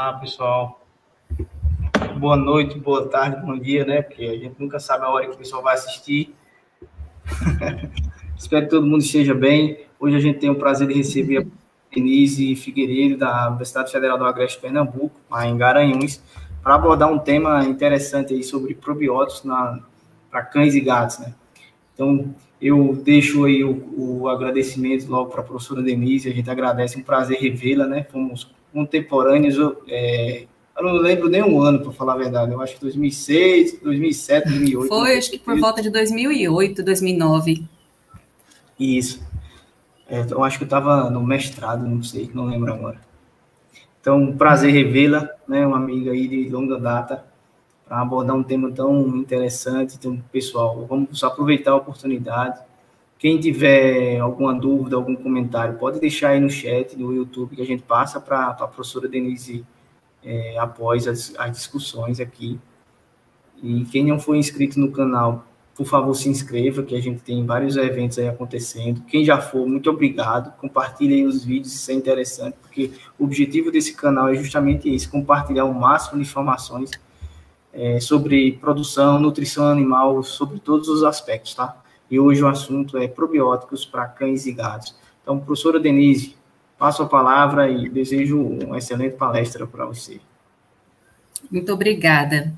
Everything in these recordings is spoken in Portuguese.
Olá, pessoal. Boa noite, boa tarde, bom dia, né? Porque a gente nunca sabe a hora que o pessoal vai assistir. Espero que todo mundo esteja bem. Hoje a gente tem o prazer de receber a Denise Figueiredo, da Universidade Federal do Agreste Pernambuco, lá em Garanhuns, para abordar um tema interessante aí sobre probióticos para cães e gatos, né? Então, eu deixo aí o, o agradecimento logo para a professora Denise, a gente agradece, é um prazer revê-la, né? Fomos contemporâneos, é, eu não lembro nem um ano, para falar a verdade, eu acho que 2006, 2007, 2008. Foi, acho que por volta de 2008, 2009. Isso. É, eu acho que eu estava no mestrado, não sei, não lembro agora. Então, prazer revê-la, né, uma amiga aí de longa data, para abordar um tema tão interessante. Então, pessoal, vamos aproveitar a oportunidade. Quem tiver alguma dúvida, algum comentário, pode deixar aí no chat do YouTube que a gente passa para a professora Denise é, após as, as discussões aqui. E quem não for inscrito no canal, por favor, se inscreva, que a gente tem vários eventos aí acontecendo. Quem já for, muito obrigado. Compartilhem os vídeos, isso é interessante, porque o objetivo desse canal é justamente esse, compartilhar o máximo de informações é, sobre produção, nutrição animal, sobre todos os aspectos, tá? E hoje o assunto é probióticos para cães e gatos. Então, professora Denise, passo a palavra e desejo uma excelente palestra para você. Muito obrigada.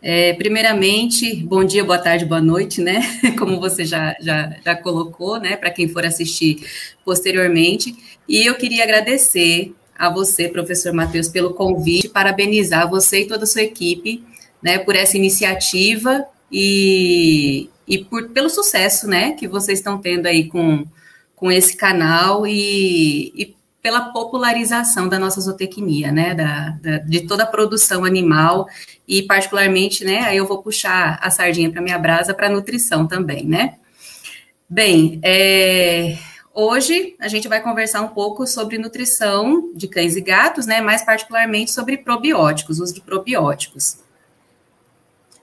É, primeiramente, bom dia, boa tarde, boa noite, né? Como você já, já, já colocou, né? Para quem for assistir posteriormente. E eu queria agradecer a você, professor Matheus, pelo convite, parabenizar você e toda a sua equipe, né, por essa iniciativa e, e por, pelo sucesso, né, que vocês estão tendo aí com, com esse canal e, e pela popularização da nossa zootecnia, né, da, da, de toda a produção animal e particularmente, né, aí eu vou puxar a sardinha para minha brasa para nutrição também, né. Bem, é, hoje a gente vai conversar um pouco sobre nutrição de cães e gatos, né, mais particularmente sobre probióticos, uso de probióticos.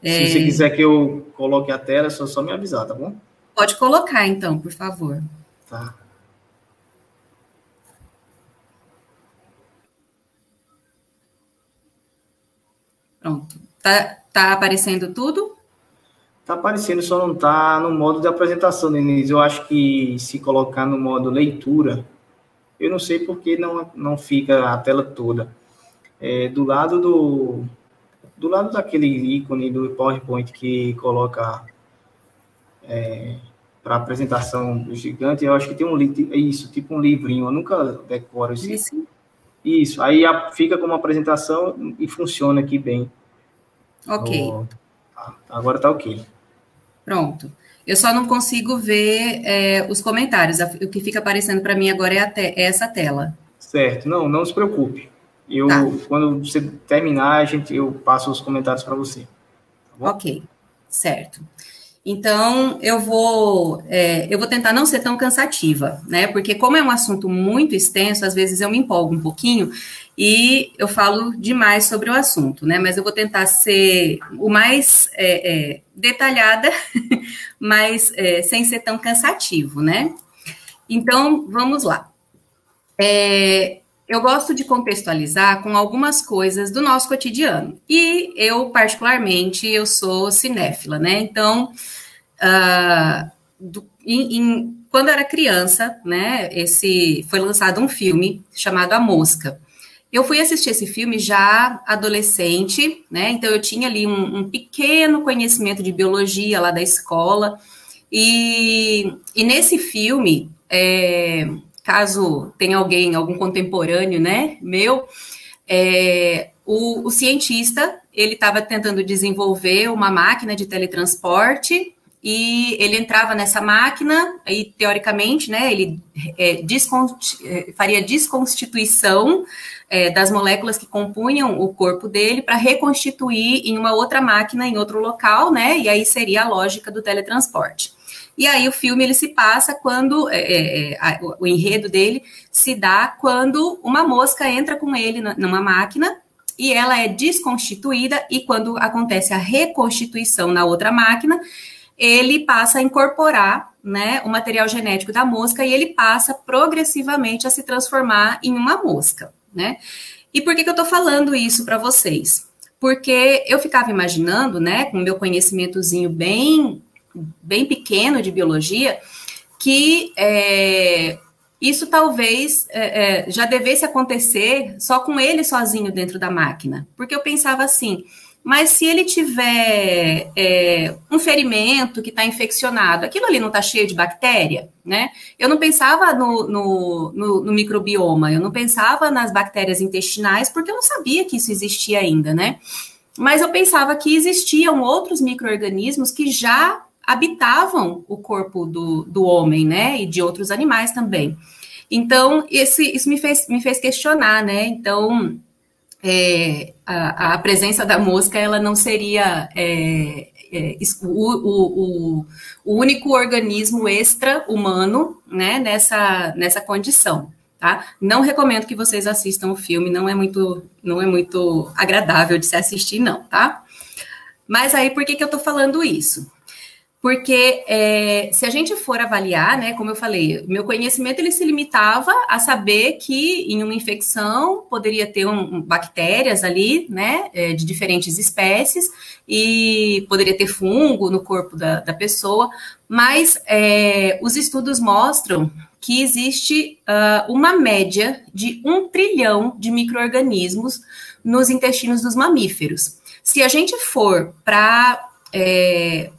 É... Se você quiser que eu coloque a tela, é só, só me avisar, tá bom? Pode colocar, então, por favor. Tá. Pronto. Tá, tá aparecendo tudo? Tá aparecendo, só não tá no modo de apresentação, Denise. Eu acho que se colocar no modo leitura, eu não sei porque não, não fica a tela toda. É, do lado do, do lado daquele ícone do PowerPoint que coloca é, para apresentação do gigante, eu acho que tem um isso, tipo um livrinho, eu nunca decoro isso. Isso. Isso, aí fica como apresentação e funciona aqui bem. Ok. Oh, tá, agora tá ok. Pronto. Eu só não consigo ver é, os comentários. O que fica aparecendo para mim agora é, te é essa tela. Certo. Não, não se preocupe. Eu, tá. quando você terminar, a gente, eu passo os comentários para você. Tá ok, certo. Então, eu vou, é, eu vou tentar não ser tão cansativa, né? Porque como é um assunto muito extenso, às vezes eu me empolgo um pouquinho e eu falo demais sobre o assunto, né? Mas eu vou tentar ser o mais é, é, detalhada, mas é, sem ser tão cansativo, né? Então, vamos lá. É, eu gosto de contextualizar com algumas coisas do nosso cotidiano. E eu, particularmente, eu sou cinéfila, né? Então, uh, do, quando era criança, né, esse foi lançado um filme chamado A Mosca. Eu fui assistir esse filme já adolescente, né? Então eu tinha ali um, um pequeno conhecimento de biologia lá da escola. E, e nesse filme, é, caso tenha alguém, algum contemporâneo, né, meu, é, o, o cientista, ele estava tentando desenvolver uma máquina de teletransporte e ele entrava nessa máquina, aí teoricamente, né, ele é. É, faria desconstituição é, das moléculas que compunham o corpo dele para reconstituir em uma outra máquina, em outro local, né, e aí seria a lógica do teletransporte. E aí o filme ele se passa quando é, é, é a, o enredo dele se dá quando uma mosca entra com ele numa máquina e ela é desconstituída e quando acontece a reconstituição na outra máquina, ele passa a incorporar né, o material genético da mosca e ele passa progressivamente a se transformar em uma mosca, né? E por que, que eu estou falando isso para vocês? Porque eu ficava imaginando, né, com meu conhecimentozinho bem, bem pequeno de biologia, que é, isso talvez é, é, já devesse acontecer só com ele sozinho dentro da máquina. Porque eu pensava assim, mas se ele tiver é, um ferimento que está infeccionado, aquilo ali não está cheio de bactéria, né? Eu não pensava no, no, no, no, microbioma, eu não pensava nas bactérias intestinais, porque eu não sabia que isso existia ainda, né? Mas eu pensava que existiam outros micro-organismos que já habitavam o corpo do, do homem, né? E de outros animais também. Então, esse, isso me fez, me fez questionar, né? Então, é, a, a, presença da mosca ela não seria é, é, o, o, o, único organismo extra-humano né, nessa, nessa condição. Tá? Não recomendo que vocês assistam o filme, não é muito, não é muito agradável de se assistir, não, tá? Mas aí, por que, que eu estou falando isso? Porque é, se a gente for avaliar, né, como eu falei, meu conhecimento ele se limitava a saber que em uma infecção poderia ter um, bactérias ali, né, é, de diferentes espécies e poderia ter fungo no corpo da, da pessoa, mas é, os estudos mostram que existe uh, uma média de um trilhão de micro-organismos nos intestinos dos mamíferos. Se a gente for para é,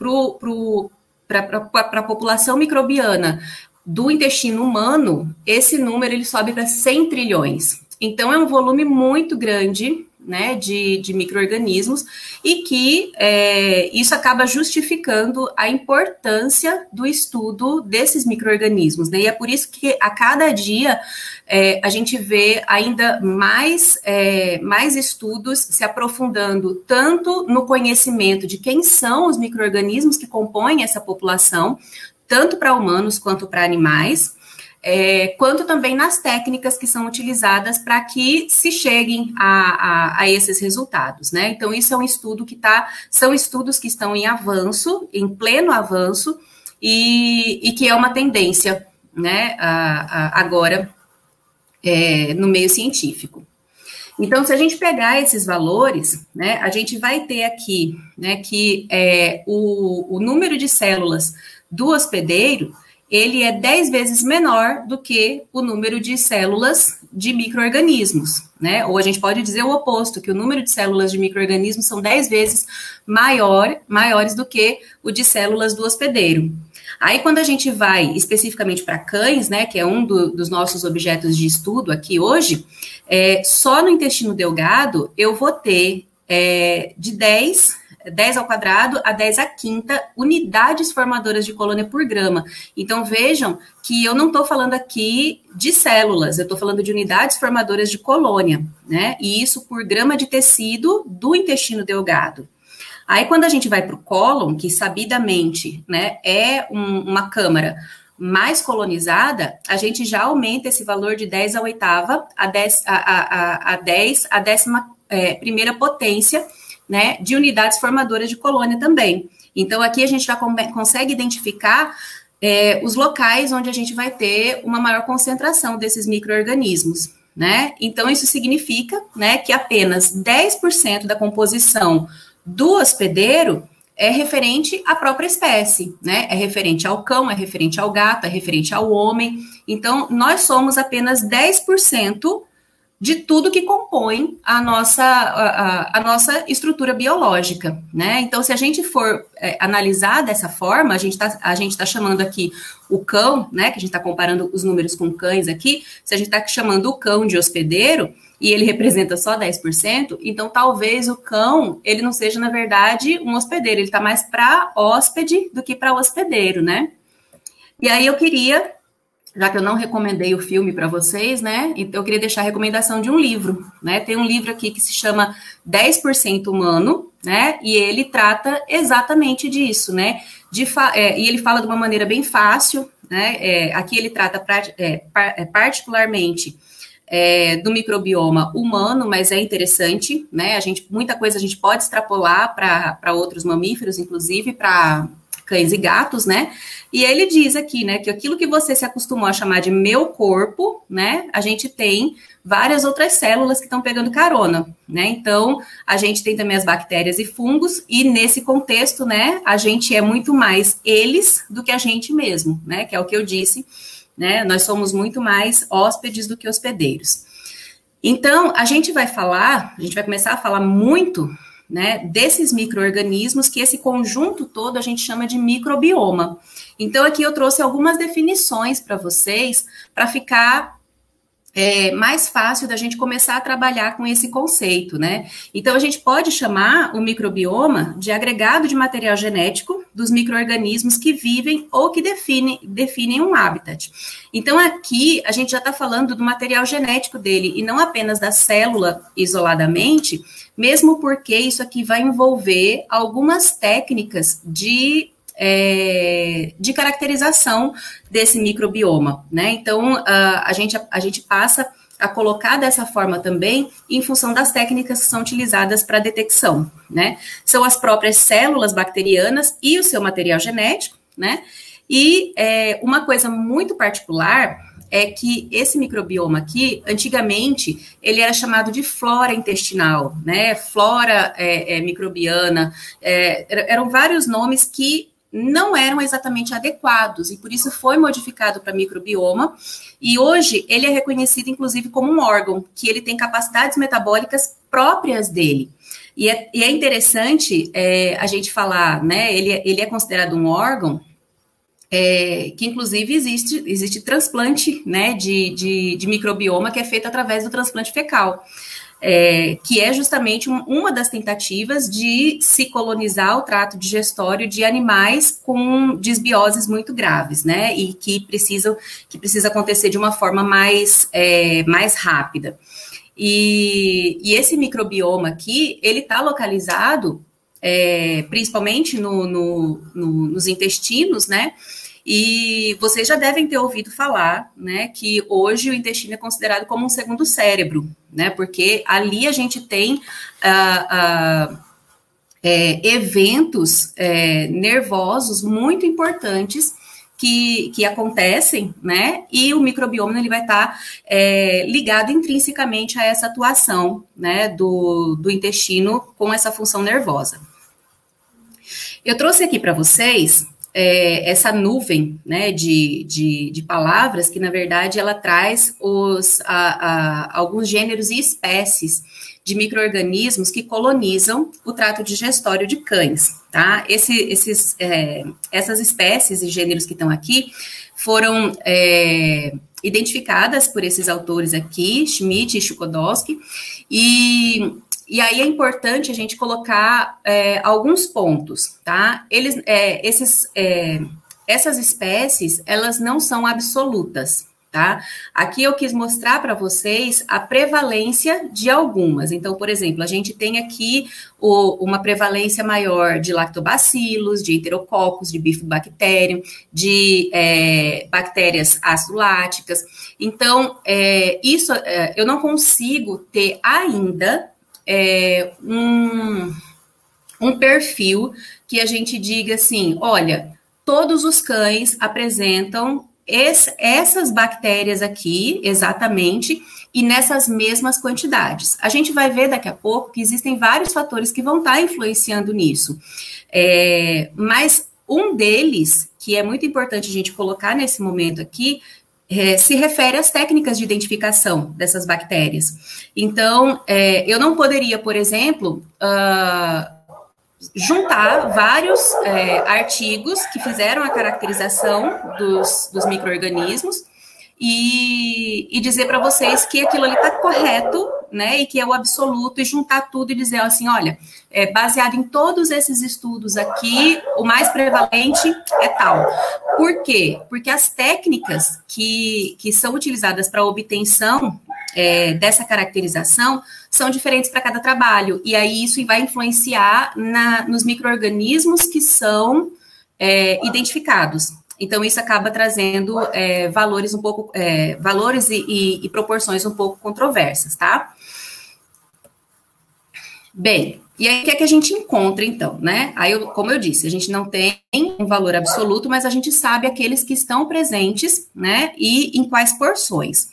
para a população microbiana do intestino humano, esse número ele sobe para 100 trilhões. Então, é um volume muito grande né, de, de micro-organismos, e que é, isso acaba justificando a importância do estudo desses micro-organismos. Né? E é por isso que a cada dia é, a gente vê ainda mais, é, mais estudos se aprofundando tanto no conhecimento de quem são os micro-organismos que compõem essa população, tanto para humanos quanto para animais é, quanto também nas técnicas que são utilizadas para que se cheguem a, a, a, esses resultados, né? Então, isso é um estudo que está, são estudos que estão em avanço, em pleno avanço, e, e que é uma tendência, né, a, agora é, no meio científico. Então, se a gente pegar esses valores, né, a gente vai ter aqui, né, que é, o, o número de células do hospedeiro ele é 10 vezes menor do que o número de células de micro-organismos, né? Ou a gente pode dizer o oposto, que o número de células de micro-organismos são 10 vezes maior, maiores do que o de células do hospedeiro. Aí, quando a gente vai especificamente para cães, né, que é um do, dos nossos objetos de estudo aqui hoje, é, só no intestino delgado eu vou ter é, de 10 10 ao quadrado a 10 à quinta unidades formadoras de colônia por grama. Então vejam que eu não estou falando aqui de células, eu estou falando de unidades formadoras de colônia, né? E isso por grama de tecido do intestino delgado. Aí quando a gente vai para o cólon, que sabidamente né, é um, uma câmara mais colonizada, a gente já aumenta esse valor de 10 a oitava a 10 a, a, a 10 a décima é, primeira potência né, de unidades formadoras de colônia também. Então, aqui a gente já consegue identificar é, os locais onde a gente vai ter uma maior concentração desses micro-organismos, né? Então, isso significa, né, que apenas 10% da composição do hospedeiro é referente à própria espécie, né? É referente ao cão, é referente ao gato, é referente ao homem. Então, nós somos apenas 10% de tudo que compõe a nossa, a, a, nossa estrutura biológica, né? Então, se a gente for é, analisar dessa forma, a gente está tá chamando aqui o cão, né? Que a gente está comparando os números com cães aqui, se a gente está chamando o cão de hospedeiro e ele representa só 10%, então talvez o cão ele não seja, na verdade, um hospedeiro, ele está mais para hóspede do que para hospedeiro, né? E aí eu queria já que eu não recomendei o filme para vocês, né? Então eu queria deixar a recomendação de um livro, né? Tem um livro aqui que se chama 10% Humano, né? E ele trata exatamente disso, né? De é, e ele fala de uma maneira bem fácil, né? É, aqui ele trata é, é, particularmente é, do microbioma humano, mas é interessante, né? A gente muita coisa a gente pode extrapolar para outros mamíferos, inclusive para cães e gatos, né? E ele diz aqui, né, que aquilo que você se acostumou a chamar de meu corpo, né, a gente tem várias outras células que estão pegando carona, né? Então, a gente tem também as bactérias e fungos, e nesse contexto, né, a gente é muito mais eles do que a gente mesmo, né? Que é o que eu disse, né? Nós somos muito mais hóspedes do que hospedeiros. Então, a gente vai falar, a gente vai começar a falar muito né, desses micro-organismos, que esse conjunto todo a gente chama de microbioma. Então, aqui eu trouxe algumas definições para vocês, para ficar é mais fácil da gente começar a trabalhar com esse conceito, né? Então, a gente pode chamar o microbioma de agregado de material genético dos micro-organismos que vivem ou que definem, definem um habitat. Então, aqui a gente já está falando do material genético dele e não apenas da célula isoladamente, mesmo porque isso aqui vai envolver algumas técnicas de é, de caracterização desse microbioma, né? Então, a, a, gente, a gente passa a colocar dessa forma também em função das técnicas que são utilizadas para detecção, né? São as próprias células bacterianas e o seu material genético, né? E é, uma coisa muito particular é que esse microbioma aqui, antigamente, ele era chamado de flora intestinal, né? Flora é, é, microbiana, é, eram vários nomes que não eram exatamente adequados e por isso foi modificado para microbioma e hoje ele é reconhecido inclusive como um órgão que ele tem capacidades metabólicas próprias dele e é, e é interessante é, a gente falar, né? Ele, é, ele é considerado um órgão é, que inclusive existe, existe transplante né, de, de, de microbioma que é feito através do transplante fecal é, que é justamente um, uma das tentativas de se colonizar o trato digestório de animais com disbioses muito graves, né? E que precisam que precisa acontecer de uma forma mais, é, mais rápida. E, e, esse microbioma aqui, ele está localizado é, principalmente no, no, no, nos intestinos, né? E vocês já devem ter ouvido falar, né, que hoje o intestino é considerado como um segundo cérebro, né, porque ali a gente tem uh, uh, é, eventos é, nervosos muito importantes que, que, acontecem, né? E o microbioma ele vai estar tá, é, ligado intrinsecamente a essa atuação, né, do, do intestino com essa função nervosa. Eu trouxe aqui para vocês é, essa nuvem né, de, de, de, palavras que, na verdade, ela traz os, a, a, alguns gêneros e espécies de micro-organismos que colonizam o trato digestório de cães. Tá? Esse, esses, é, essas espécies e gêneros que estão aqui foram é, identificadas por esses autores aqui, Schmidt e Chukodowski, e e aí é importante a gente colocar é, alguns pontos, tá? Eles, é, esses, é, essas espécies, elas não são absolutas, tá? Aqui eu quis mostrar para vocês a prevalência de algumas. Então, por exemplo, a gente tem aqui o, uma prevalência maior de lactobacilos, de enterococos, de bifidobacterium, de é, bactérias ácido-láticas. Então, é, isso é, eu não consigo ter ainda é, um, um perfil que a gente diga assim: olha, todos os cães apresentam esse, essas bactérias aqui, exatamente, e nessas mesmas quantidades. A gente vai ver daqui a pouco que existem vários fatores que vão estar tá influenciando nisso. É, mas um deles, que é muito importante a gente colocar nesse momento aqui, é, se refere às técnicas de identificação dessas bactérias. Então, é, eu não poderia, por exemplo, uh, juntar vários é, artigos que fizeram a caracterização dos, dos micro-organismos e, e dizer para vocês que aquilo ali está correto, né, e que é o absoluto, e juntar tudo e dizer assim, olha, é, baseado em todos esses estudos aqui, o mais prevalente é tal. Por quê? Porque as técnicas que, que são utilizadas para a obtenção é, dessa caracterização são diferentes para cada trabalho, e aí isso vai influenciar na, nos micro-organismos que são é, identificados. Então, isso acaba trazendo é, valores um pouco, é, valores e, e, e, proporções um pouco controversas, tá? Bem, E aí, o que é que a gente encontra, então, né? Aí, eu, como eu disse, a gente não tem um valor absoluto, mas a gente sabe aqueles que estão presentes, né? E em quais porções.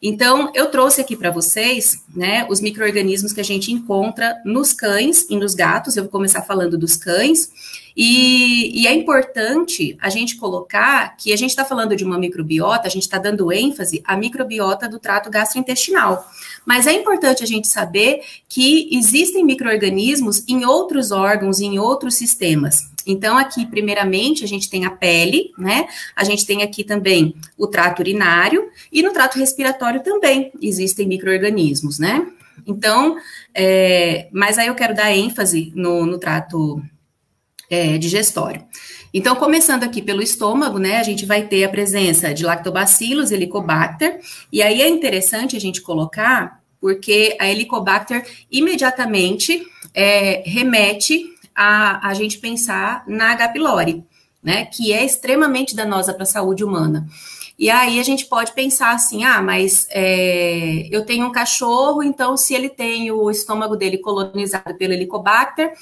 Então, eu trouxe aqui para vocês, né, os micro-organismos que a gente encontra nos cães e nos gatos. Eu vou começar falando dos cães. E, e, é importante a gente colocar que a gente está falando de uma microbiota, a gente está dando ênfase à microbiota do trato gastrointestinal. Mas é importante a gente saber que existem micro-organismos em outros órgãos, em outros sistemas. Então, aqui, primeiramente, a gente tem a pele, né? A gente tem aqui também o trato urinário e no trato respiratório também existem micro-organismos, né? Então, é, mas aí eu quero dar ênfase no, no trato é, digestório. Então, começando aqui pelo estômago, né, a gente vai ter a presença de lactobacillus, helicobacter, e aí é interessante a gente colocar, porque a helicobacter imediatamente é, remete a, a gente pensar na H. pylori, né, que é extremamente danosa para a saúde humana. E aí a gente pode pensar assim, ah, mas é, eu tenho um cachorro, então se ele tem o estômago dele colonizado pelo Helicobacter,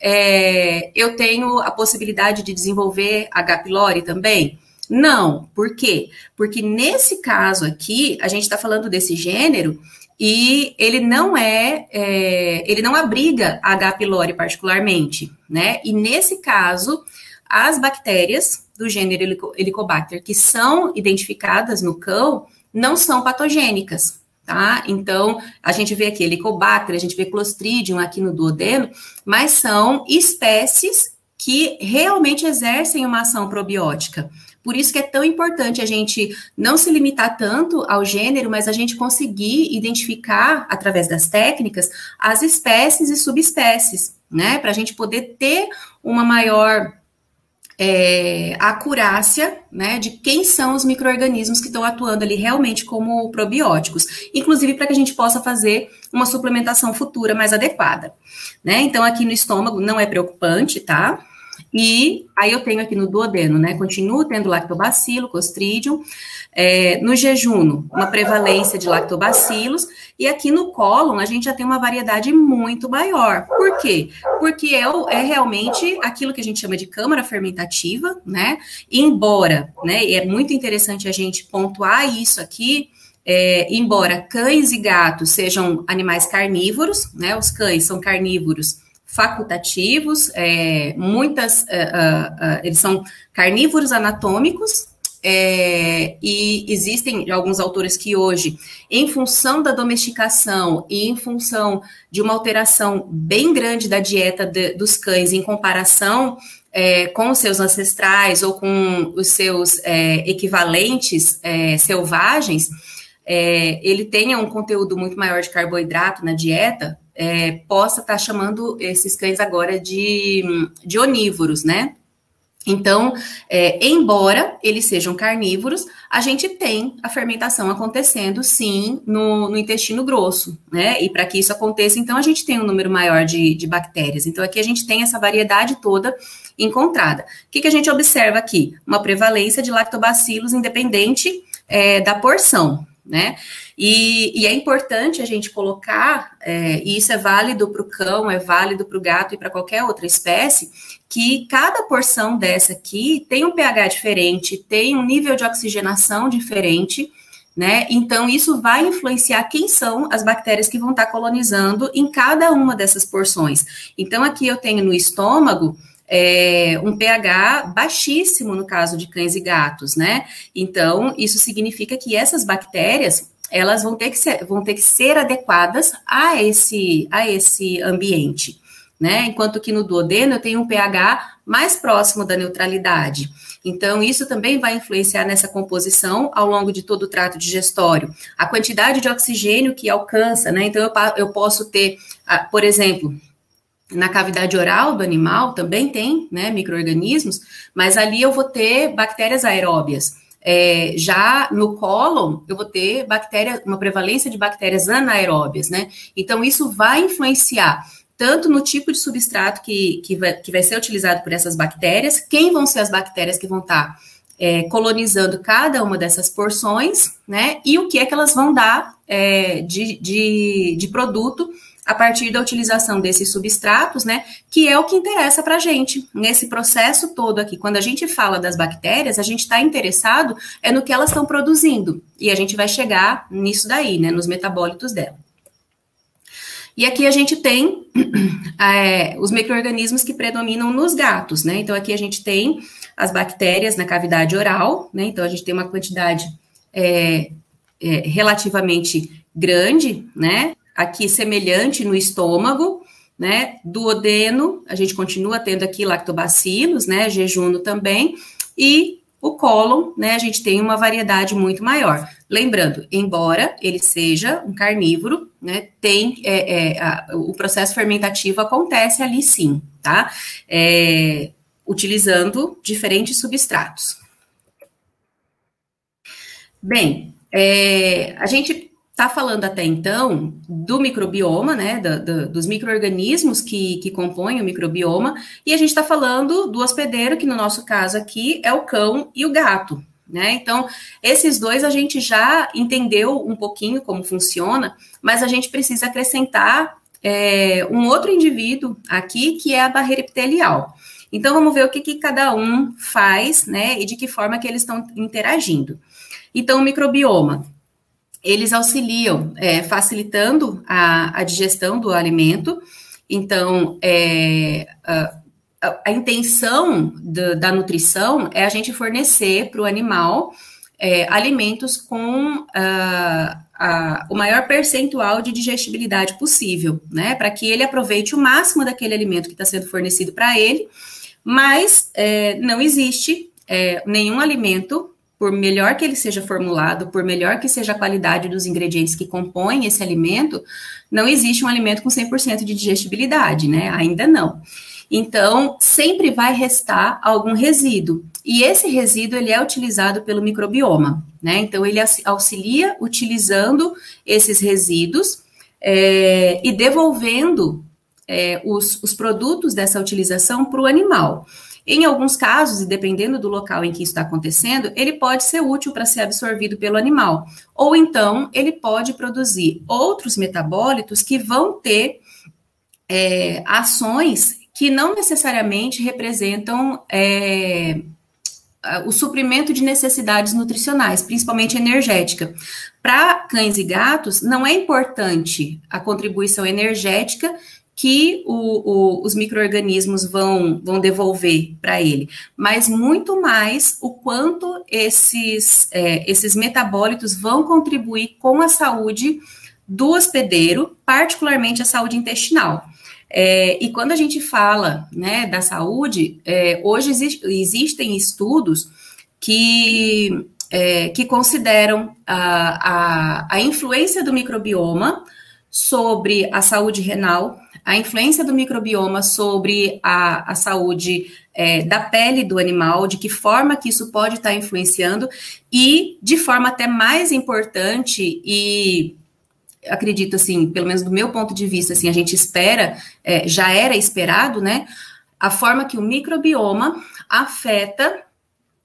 é, eu tenho a possibilidade de desenvolver H. pylori também? Não. Por quê? Porque nesse caso aqui, a gente está falando desse gênero e ele não é, é, ele não abriga H. pylori particularmente, né? E nesse caso, as bactérias do gênero Helicobacter que são identificadas no cão não são patogênicas, tá? Então, a gente vê aqui Helicobacter, a gente vê Clostridium aqui no duodeno, mas são espécies que realmente exercem uma ação probiótica. Por isso que é tão importante a gente não se limitar tanto ao gênero, mas a gente conseguir identificar, através das técnicas, as espécies e subespécies, né? Para a gente poder ter uma maior é, acurácia né, de quem são os micro-organismos que estão atuando ali realmente como probióticos, inclusive para que a gente possa fazer uma suplementação futura mais adequada. Né? Então, aqui no estômago não é preocupante, tá? E aí eu tenho aqui no duodeno, né? Continuo tendo lactobacilo, clostridium. É, no jejum, uma prevalência de lactobacilos. E aqui no cólon, a gente já tem uma variedade muito maior. Por quê? Porque é, é realmente aquilo que a gente chama de câmara fermentativa, né? Embora, né? E é muito interessante a gente pontuar isso aqui. É, embora cães e gatos sejam animais carnívoros, né? Os cães são carnívoros facultativos, é, muitas, uh, uh, uh, eles são carnívoros anatômicos, é, e existem alguns autores que hoje, em função da domesticação e em função de uma alteração bem grande da dieta de, dos cães em comparação é, com os seus ancestrais ou com os seus é, equivalentes é, selvagens, é, ele tenha um conteúdo muito maior de carboidrato na dieta, é, possa estar tá chamando esses cães agora de, de onívoros, né? Então, é, embora eles sejam carnívoros, a gente tem a fermentação acontecendo, sim, no, no intestino grosso, né? E para que isso aconteça, então, a gente tem um número maior de, de bactérias. Então, aqui a gente tem essa variedade toda encontrada. O que, que a gente observa aqui? Uma prevalência de lactobacilos independente é, da porção, né? E, e, é importante a gente colocar, é, e isso é válido para o cão, é válido para o gato e para qualquer outra espécie, que cada porção dessa aqui tem um pH diferente, tem um nível de oxigenação diferente, né? Então, isso vai influenciar quem são as bactérias que vão estar colonizando em cada uma dessas porções. Então, aqui eu tenho no estômago é, um pH baixíssimo no caso de cães e gatos, né? Então, isso significa que essas bactérias elas vão ter que ser, vão ter que ser adequadas a esse, a esse ambiente, né? Enquanto que no duodeno eu tenho um pH mais próximo da neutralidade. Então, isso também vai influenciar nessa composição ao longo de todo o trato digestório. A quantidade de oxigênio que alcança, né? Então, eu, eu posso ter, por exemplo, na cavidade oral do animal também tem né, micro-organismos, mas ali eu vou ter bactérias aeróbias. É, já no cólon, eu vou ter bactéria, uma prevalência de bactérias anaeróbias, né? Então, isso vai influenciar tanto no tipo de substrato que, que, vai, que vai ser utilizado por essas bactérias, quem vão ser as bactérias que vão estar é, colonizando cada uma dessas porções, né? E o que é que elas vão dar é, de, de, de produto a partir da utilização desses substratos, né, que é o que interessa para a gente. Nesse processo todo aqui, quando a gente fala das bactérias, a gente está interessado é no que elas estão produzindo, e a gente vai chegar nisso daí, né, nos metabólitos dela. E aqui a gente tem é, os micro-organismos que predominam nos gatos, né? Então, aqui a gente tem as bactérias na cavidade oral, né? Então, a gente tem uma quantidade é, é, relativamente grande, né? Aqui semelhante no estômago, né? Duodeno, a gente continua tendo aqui lactobacilos, né? Jejuno também, e o cólon, né, a gente tem uma variedade muito maior. Lembrando, embora ele seja um carnívoro, né, tem é, é, a, o processo fermentativo acontece ali sim, tá? É, utilizando diferentes substratos. Bem, é, a gente está falando até então do microbioma, né, do, do, dos micro-organismos que, que compõem o microbioma, e a gente está falando do hospedeiro, que no nosso caso aqui é o cão e o gato, né? Então, esses dois a gente já entendeu um pouquinho como funciona, mas a gente precisa acrescentar é, um outro indivíduo aqui, que é a barreira epitelial. Então, vamos ver o que, que cada um faz, né, e de que forma que eles estão interagindo. Então, o microbioma, eles auxiliam é, facilitando a, a, digestão do alimento. Então, é, a, a, intenção do, da nutrição é a gente fornecer para o animal é, alimentos com o maior percentual de digestibilidade possível, né? Para que ele aproveite o máximo daquele alimento que está sendo fornecido para ele, mas é, não existe é, nenhum alimento por melhor que ele seja formulado, por melhor que seja a qualidade dos ingredientes que compõem esse alimento, não existe um alimento com 100% de digestibilidade, né? Ainda não. Então, sempre vai restar algum resíduo. E esse resíduo ele é utilizado pelo microbioma, né? Então, ele auxilia utilizando esses resíduos é, e devolvendo é, os, os produtos dessa utilização para o animal. Em alguns casos, e dependendo do local em que isso está acontecendo, ele pode ser útil para ser absorvido pelo animal. Ou então, ele pode produzir outros metabólitos que vão ter é, ações que não necessariamente representam é, o suprimento de necessidades nutricionais, principalmente energética. Para cães e gatos, não é importante a contribuição energética que o, o, os micro-organismos vão, vão devolver para ele, mas muito mais o quanto esses, é, esses metabólitos vão contribuir com a saúde do hospedeiro, particularmente a saúde intestinal. É, e quando a gente fala né, da saúde, é, hoje existe, existem estudos que, é, que consideram a, a, a influência do microbioma sobre a saúde renal, a influência do microbioma sobre a, a saúde é, da pele do animal, de que forma que isso pode estar influenciando, e de forma até mais importante e acredito assim, pelo menos do meu ponto de vista, assim, a gente espera, é, já era esperado, né? A forma que o microbioma afeta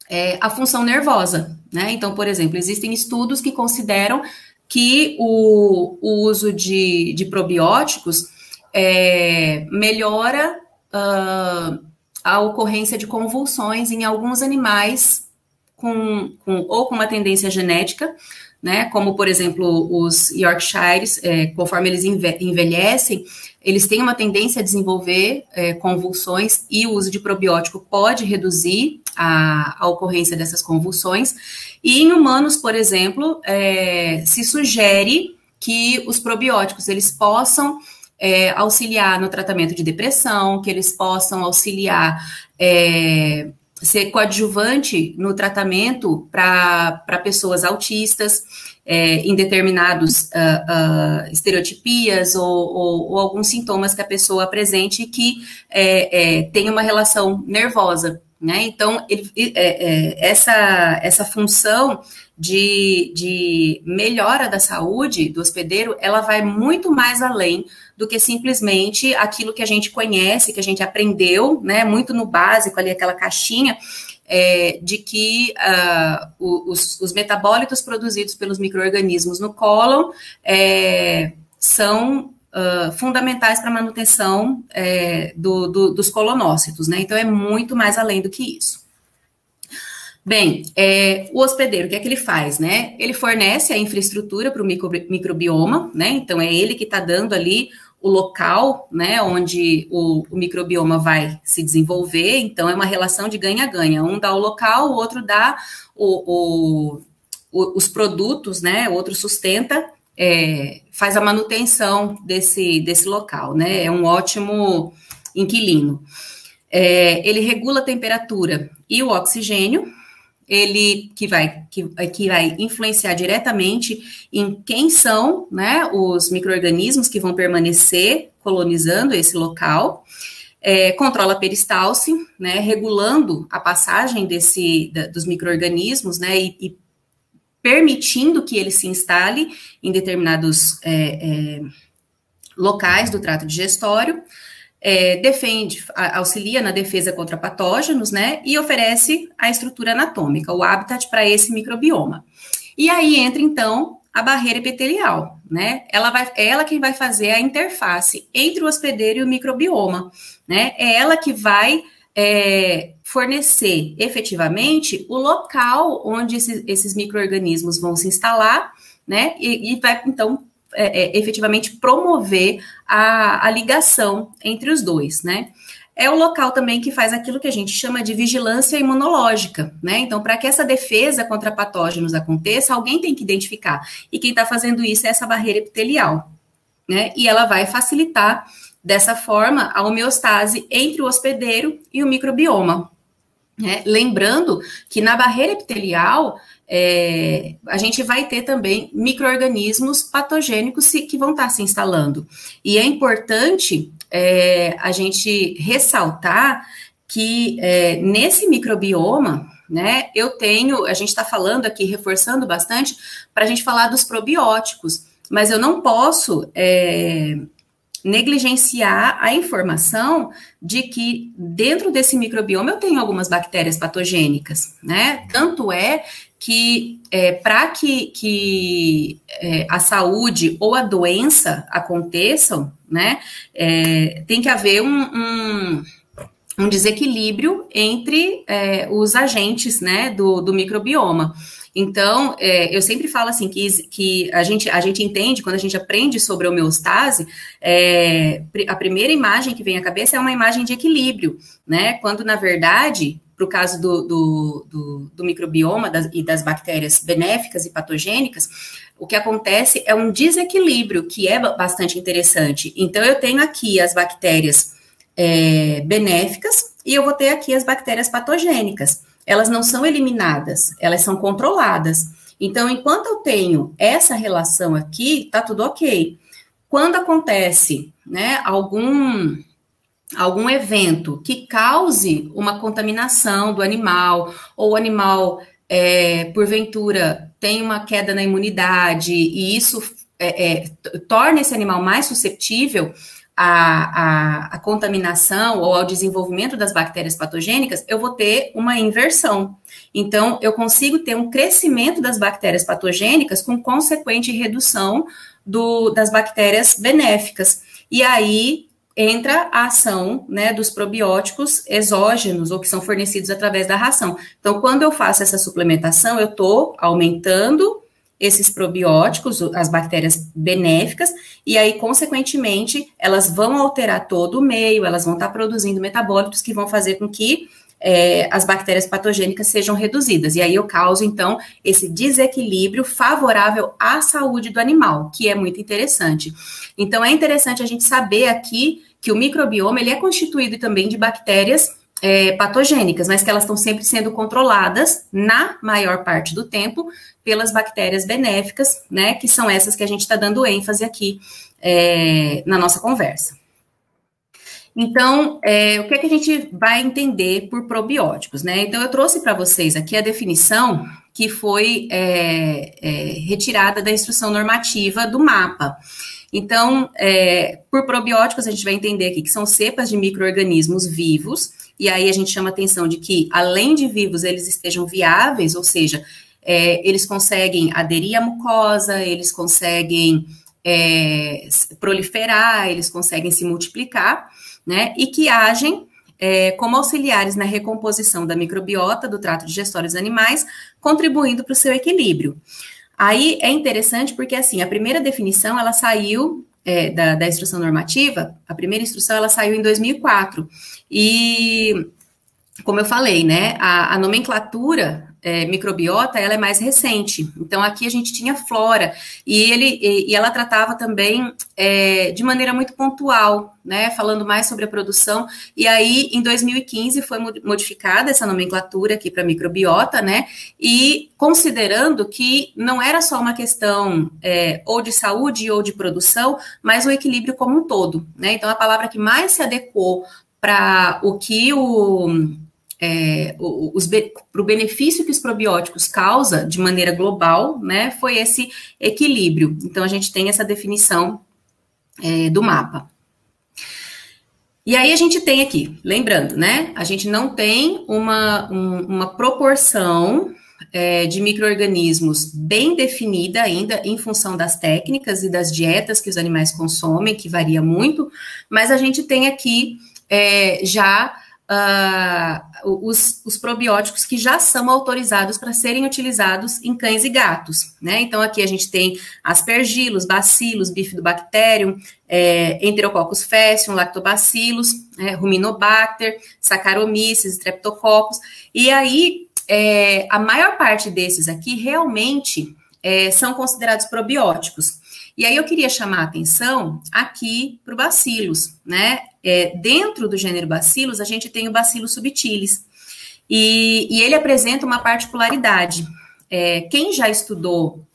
é, a função nervosa, né? Então, por exemplo, existem estudos que consideram que o, o uso de, de probióticos é, melhora uh, a ocorrência de convulsões em alguns animais com, com, ou com uma tendência genética, né, como por exemplo os Yorkshires, é, conforme eles envelhecem, eles têm uma tendência a desenvolver é, convulsões e o uso de probiótico pode reduzir a, a, ocorrência dessas convulsões. E em humanos, por exemplo, é, se sugere que os probióticos eles possam é, auxiliar no tratamento de depressão, que eles possam auxiliar, é, ser coadjuvante no tratamento para pessoas autistas, é, em determinados uh, uh, estereotipias ou, ou, ou, alguns sintomas que a pessoa apresente que é, é, tem uma relação nervosa. Né? Então, ele, é, é, essa, essa função de, de melhora da saúde do hospedeiro, ela vai muito mais além do que simplesmente aquilo que a gente conhece, que a gente aprendeu, né, muito no básico ali, aquela caixinha, é, de que uh, os, os, metabólitos produzidos pelos micro-organismos no cólon é, são uh, fundamentais para a manutenção é, do, do, dos colonócitos, né? Então, é muito mais além do que isso. Bem, é, o hospedeiro, o que é que ele faz, né? Ele fornece a infraestrutura para o micro, microbioma, né? Então, é ele que está dando ali o local, né, onde o, o, microbioma vai se desenvolver. Então, é uma relação de ganha-ganha. Um dá o local, o outro dá o, o, os produtos, né? O outro sustenta, é, faz a manutenção desse, desse local, né? É um ótimo inquilino. É, ele regula a temperatura e o oxigênio, ele que vai, que, que vai influenciar diretamente em quem são né, os micro-organismos que vão permanecer colonizando esse local. É, controla a peristalse, né, regulando a passagem desse, da, dos micro-organismos, né, e, e, permitindo que ele se instale em determinados é, é, locais do trato digestório é, defende, auxilia na defesa contra patógenos, né, e oferece a estrutura anatômica, o habitat para esse microbioma. E aí entra, então, a barreira epitelial, né, ela vai, é ela quem vai fazer a interface entre o hospedeiro e o microbioma, né, é ela que vai é, fornecer efetivamente o local onde esses, esses micro-organismos vão se instalar, né, e, e vai, então, é, é, efetivamente promover a, a ligação entre os dois, né? É o local também que faz aquilo que a gente chama de vigilância imunológica, né? Então, para que essa defesa contra patógenos aconteça, alguém tem que identificar. E quem está fazendo isso é essa barreira epitelial, né? E ela vai facilitar, dessa forma, a homeostase entre o hospedeiro e o microbioma. Né? Lembrando que na barreira epitelial, é, a gente vai ter também micro-organismos patogênicos que vão estar se instalando. E é importante é, a gente ressaltar que é, nesse microbioma, né, eu tenho, a gente está falando aqui, reforçando bastante, para a gente falar dos probióticos, mas eu não posso é, negligenciar a informação de que dentro desse microbioma eu tenho algumas bactérias patogênicas, né? Tanto é que é, para que, que é, a saúde ou a doença aconteçam, né, é, tem que haver um, um, um desequilíbrio entre é, os agentes, né, do, do microbioma. Então, é, eu sempre falo assim que, que a, gente, a gente entende, quando a gente aprende sobre homeostase, é, a primeira imagem que vem à cabeça é uma imagem de equilíbrio, né? Quando, na verdade, para o caso do, do, do, do microbioma das, e das bactérias benéficas e patogênicas, o que acontece é um desequilíbrio que é bastante interessante. Então, eu tenho aqui as bactérias é, benéficas e eu vou ter aqui as bactérias patogênicas. Elas não são eliminadas, elas são controladas. Então, enquanto eu tenho essa relação aqui, tá tudo ok. Quando acontece, né, algum algum evento que cause uma contaminação do animal, ou o animal, é, porventura, tem uma queda na imunidade, e isso é, é, torna esse animal mais suscetível à, à, à, contaminação ou ao desenvolvimento das bactérias patogênicas, eu vou ter uma inversão. Então, eu consigo ter um crescimento das bactérias patogênicas com consequente redução do, das bactérias benéficas. E aí, entra a ação né, dos probióticos exógenos ou que são fornecidos através da ração. Então, quando eu faço essa suplementação, eu estou aumentando esses probióticos, as bactérias benéficas, e aí, consequentemente, elas vão alterar todo o meio, elas vão estar produzindo metabólitos que vão fazer com que é, as bactérias patogênicas sejam reduzidas. E aí eu causo, então, esse desequilíbrio favorável à saúde do animal, que é muito interessante. Então, é interessante a gente saber aqui que o microbioma ele é constituído também de bactérias é, patogênicas, mas que elas estão sempre sendo controladas, na maior parte do tempo, pelas bactérias benéficas, né, que são essas que a gente está dando ênfase aqui é, na nossa conversa. Então, é, o que, é que a gente vai entender por probióticos, né? Então, eu trouxe para vocês aqui a definição que foi é, é, retirada da instrução normativa do mapa. Então, é, por probióticos, a gente vai entender aqui que são cepas de micro-organismos vivos, e aí a gente chama atenção de que, além de vivos, eles estejam viáveis, ou seja, é, eles conseguem aderir à mucosa, eles conseguem é, proliferar, eles conseguem se multiplicar, né? E que agem é, como auxiliares na recomposição da microbiota do trato digestório dos animais, contribuindo para o seu equilíbrio. Aí é interessante porque, assim, a primeira definição, ela saiu é, da, da instrução normativa, a primeira instrução, ela saiu em 2004, e, como eu falei, né, a, a nomenclatura é, microbiota, ela é mais recente. Então, aqui a gente tinha flora, e, ele, e, e ela tratava também é, de maneira muito pontual, né, falando mais sobre a produção, e aí, em 2015, foi modificada essa nomenclatura aqui para microbiota, né, e considerando que não era só uma questão é, ou de saúde ou de produção, mas o equilíbrio como um todo, né, então a palavra que mais se adequou para o que o é, para o benefício que os probióticos causam de maneira global, né, foi esse equilíbrio. Então, a gente tem essa definição é, do mapa. E aí a gente tem aqui, lembrando, né, a gente não tem uma, um, uma proporção é, de micro-organismos bem definida ainda em função das técnicas e das dietas que os animais consomem, que varia muito, mas a gente tem aqui é, já uh, os, os, probióticos que já são autorizados para serem utilizados em cães e gatos, né? Então, aqui a gente tem aspergilos, bacilos, bifidobacterium, é, enterococcus faecium, lactobacillus, é, ruminobacter, saccharomyces, streptococcus, e aí é, a maior parte desses aqui realmente é, são considerados probióticos. E aí eu queria chamar a atenção aqui para o bacilos, né? É, dentro do gênero bacilos, a gente tem o bacillus subtilis. E, e ele apresenta uma particularidade. É, quem já estudou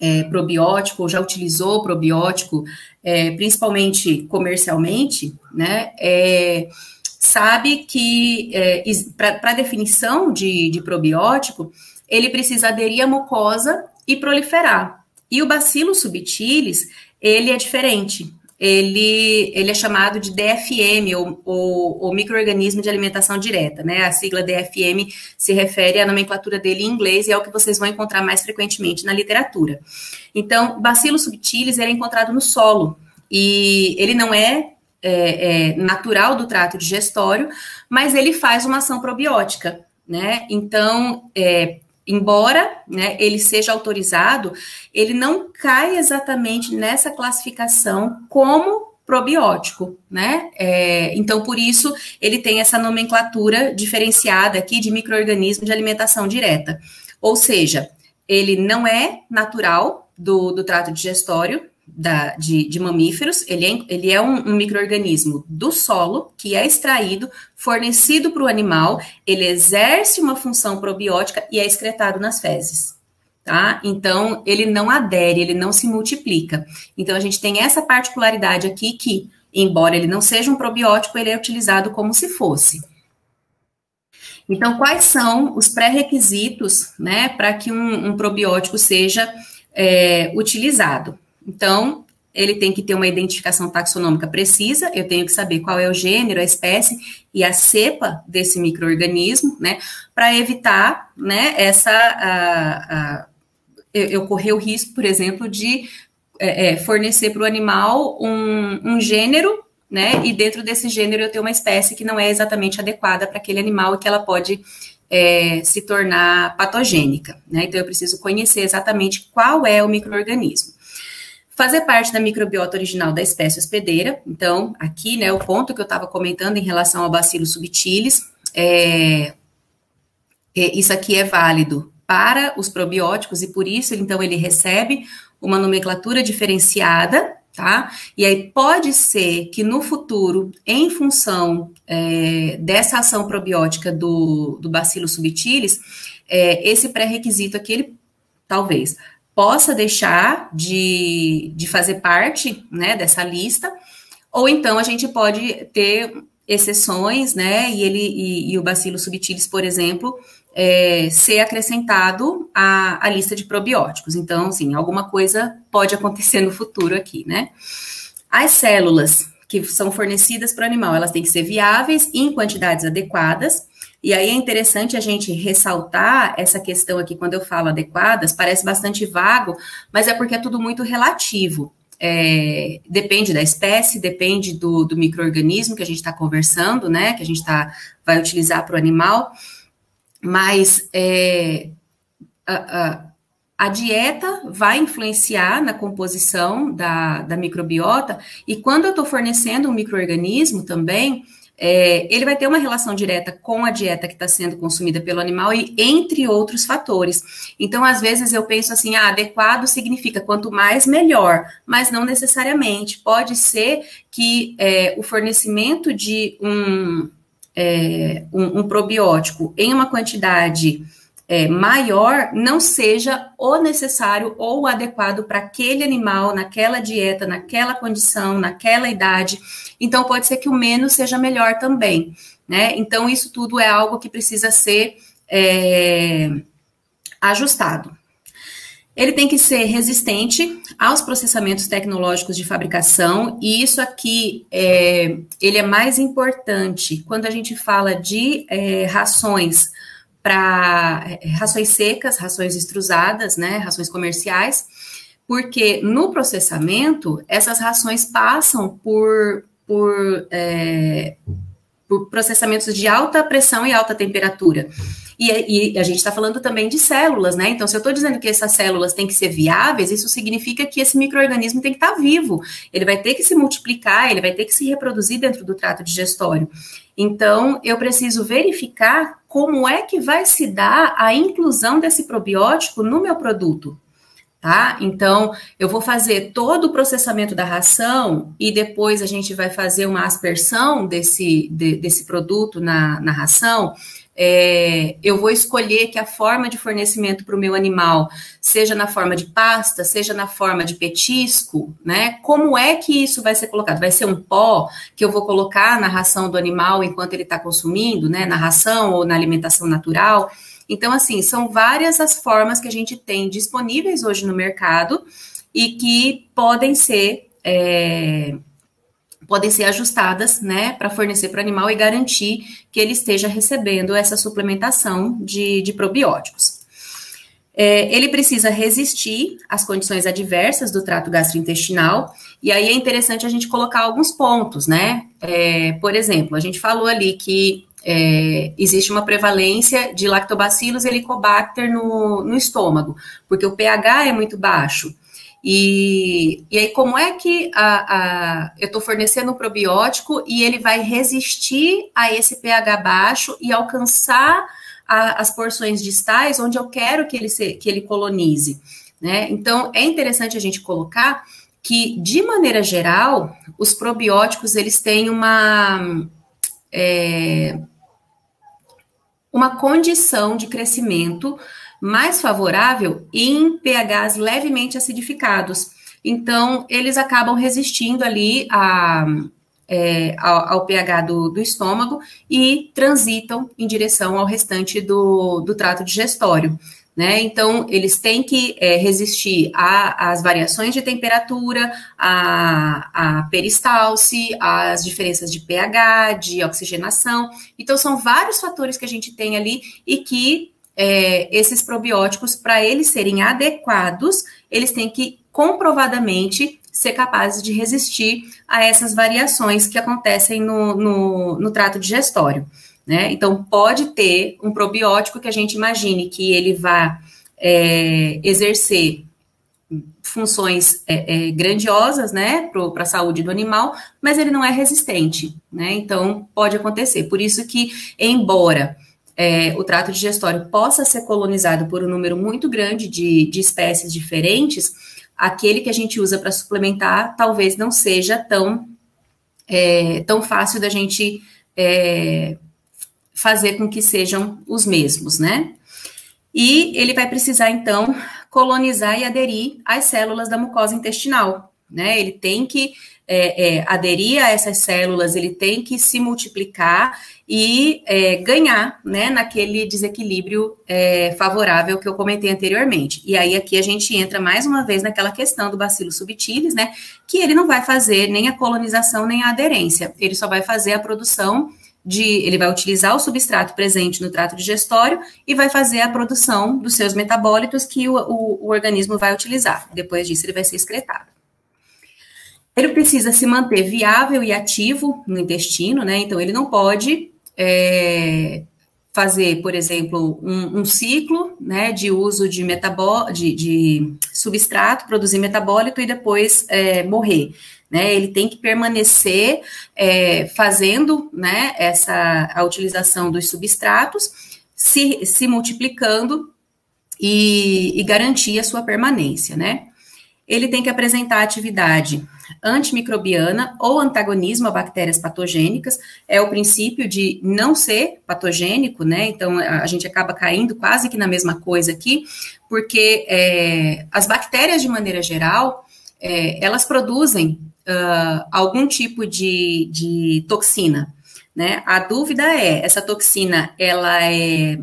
é, probiótico, ou já utilizou probiótico, é, principalmente comercialmente, né? É, sabe que é, para definição de, de probiótico, ele precisa aderir à mucosa e proliferar. E o bacilo subtilis, ele é diferente. Ele, ele é chamado de DFM, ou, ou, ou microorganismo de alimentação direta, né? A sigla DFM se refere à nomenclatura dele em inglês e é o que vocês vão encontrar mais frequentemente na literatura. Então, bacilo subtilis é encontrado no solo e ele não é, é, é natural do trato digestório, mas ele faz uma ação probiótica, né? Então, é, embora né, ele seja autorizado, ele não cai exatamente nessa classificação como probiótico, né? É, então, por isso, ele tem essa nomenclatura diferenciada aqui de microorganismo de alimentação direta. Ou seja, ele não é natural do, do trato digestório, da, de, de, mamíferos, ele é, ele é um, um microorganismo do solo que é extraído, fornecido para o animal, ele exerce uma função probiótica e é excretado nas fezes. Tá? Então, ele não adere, ele não se multiplica. Então, a gente tem essa particularidade aqui que, embora ele não seja um probiótico, ele é utilizado como se fosse. Então, quais são os pré-requisitos né, para que um, um, probiótico seja é, utilizado? Então, ele tem que ter uma identificação taxonômica precisa, eu tenho que saber qual é o gênero, a espécie e a cepa desse microorganismo, né, para evitar, né, essa, eu, eu correr o risco, por exemplo, de é, é, fornecer para o animal um, um gênero, né, e dentro desse gênero eu ter uma espécie que não é exatamente adequada para aquele animal e que ela pode é, se tornar patogênica, né, então eu preciso conhecer exatamente qual é o microorganismo fazer parte da microbiota original da espécie hospedeira. Então, aqui, né, o ponto que eu estava comentando em relação ao bacilo subtilis, é, é, isso aqui é válido para os probióticos e por isso, então, ele recebe uma nomenclatura diferenciada, tá? E aí pode ser que no futuro, em função é, dessa ação probiótica do, do bacilo subtilis, é, esse pré-requisito aqui, ele talvez possa deixar de, de fazer parte né, dessa lista, ou então a gente pode ter exceções, né, e ele e, e o bacilo subtilis, por exemplo, é, ser acrescentado à, à lista de probióticos. Então, sim, alguma coisa pode acontecer no futuro aqui, né? As células que são fornecidas para o animal, elas têm que ser viáveis em quantidades adequadas, e aí é interessante a gente ressaltar essa questão aqui, quando eu falo adequadas, parece bastante vago, mas é porque é tudo muito relativo. é, depende da espécie, depende do, do microorganismo que a gente está conversando, né? Que a gente tá, vai utilizar para o animal, mas é, a, a, a, dieta vai influenciar na composição da, da microbiota, e quando eu estou fornecendo um microorganismo também, é, ele vai ter uma relação direta com a dieta que está sendo consumida pelo animal e entre outros fatores. Então, às vezes eu penso assim, ah, adequado significa quanto mais melhor, mas não necessariamente. Pode ser que é, o fornecimento de um, é, um, um probiótico em uma quantidade é, maior não seja o necessário ou o adequado para aquele animal, naquela dieta, naquela condição, naquela idade. Então, pode ser que o menos seja melhor também, né? Então, isso tudo é algo que precisa ser é, ajustado. Ele tem que ser resistente aos processamentos tecnológicos de fabricação, e isso aqui é, ele é mais importante quando a gente fala de é, rações para é, rações secas, rações extrusadas, né, rações comerciais, porque no processamento essas rações passam por, por, é, por processamentos de alta pressão e alta temperatura. E, e, a gente está falando também de células, né? Então, se eu estou dizendo que essas células têm que ser viáveis, isso significa que esse microorganismo tem que estar tá vivo. Ele vai ter que se multiplicar, ele vai ter que se reproduzir dentro do trato digestório. Então, eu preciso verificar como é que vai se dar a inclusão desse probiótico no meu produto. Tá? Então, eu vou fazer todo o processamento da ração e depois a gente vai fazer uma aspersão desse, de, desse produto na, na ração é, eu vou escolher que a forma de fornecimento para o meu animal seja na forma de pasta, seja na forma de petisco, né? Como é que isso vai ser colocado? Vai ser um pó que eu vou colocar na ração do animal enquanto ele está consumindo, né? Na ração ou na alimentação natural. Então, assim, são várias as formas que a gente tem disponíveis hoje no mercado e que podem ser. É, podem ser ajustadas, né, para fornecer para o animal e garantir que ele esteja recebendo essa suplementação de, de probióticos. É, ele precisa resistir às condições adversas do trato gastrointestinal, e aí é interessante a gente colocar alguns pontos, né? É, por exemplo, a gente falou ali que é, existe uma prevalência de lactobacillus helicobacter no, no estômago, porque o pH é muito baixo. E, e aí, como é que a, a, eu estou fornecendo um probiótico e ele vai resistir a esse pH baixo e alcançar a, as porções distais onde eu quero que ele, se, que ele colonize? Né? Então, é interessante a gente colocar que, de maneira geral, os probióticos eles têm uma, é, uma condição de crescimento mais favorável em pHs levemente acidificados. Então, eles acabam resistindo ali a, é, ao, ao, pH do, do, estômago e transitam em direção ao restante do, do trato digestório. Né? Então, eles têm que é, resistir às variações de temperatura, à, à peristalse, às diferenças de pH, de oxigenação. Então, são vários fatores que a gente tem ali e que é, esses probióticos, para eles serem adequados, eles têm que comprovadamente ser capazes de resistir a essas variações que acontecem no, no, no trato digestório. Né? Então, pode ter um probiótico que a gente imagine que ele vá é, exercer funções é, é, grandiosas, né, para a saúde do animal, mas ele não é resistente, né? Então, pode acontecer. Por isso que, embora é, o trato digestório possa ser colonizado por um número muito grande de, de espécies diferentes, aquele que a gente usa para suplementar talvez não seja tão, é, tão fácil da gente é, fazer com que sejam os mesmos, né? E ele vai precisar, então, colonizar e aderir às células da mucosa intestinal, né? Ele tem que é, é, aderir a essas células, ele tem que se multiplicar e é, ganhar né, naquele desequilíbrio é, favorável que eu comentei anteriormente. E aí aqui a gente entra mais uma vez naquela questão do bacilo subtilis, né? Que ele não vai fazer nem a colonização nem a aderência, ele só vai fazer a produção de. Ele vai utilizar o substrato presente no trato digestório e vai fazer a produção dos seus metabólitos que o, o, o organismo vai utilizar. Depois disso, ele vai ser excretado. Ele precisa se manter viável e ativo no intestino, né? Então, ele não pode é, fazer, por exemplo, um, um, ciclo né, de uso de, metabó de, de substrato, produzir metabólito e depois é, morrer. Né, ele tem que permanecer é, fazendo né, essa, a utilização dos substratos, se, se multiplicando e, e garantir a sua permanência, né? Ele tem que apresentar atividade antimicrobiana ou antagonismo a bactérias patogênicas, é o princípio de não ser patogênico, né? Então a gente acaba caindo quase que na mesma coisa aqui, porque é, as bactérias, de maneira geral, é, elas produzem uh, algum tipo de, de toxina, né? A dúvida é, essa toxina, ela é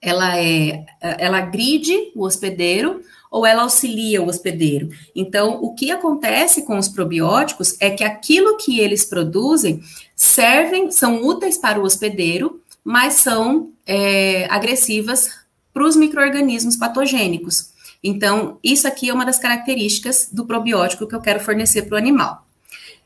ela é ela agride o hospedeiro ou ela auxilia o hospedeiro. Então, o que acontece com os probióticos é que aquilo que eles produzem servem, são úteis para o hospedeiro, mas são é, agressivas para os micro-organismos patogênicos. Então, isso aqui é uma das características do probiótico que eu quero fornecer para o animal.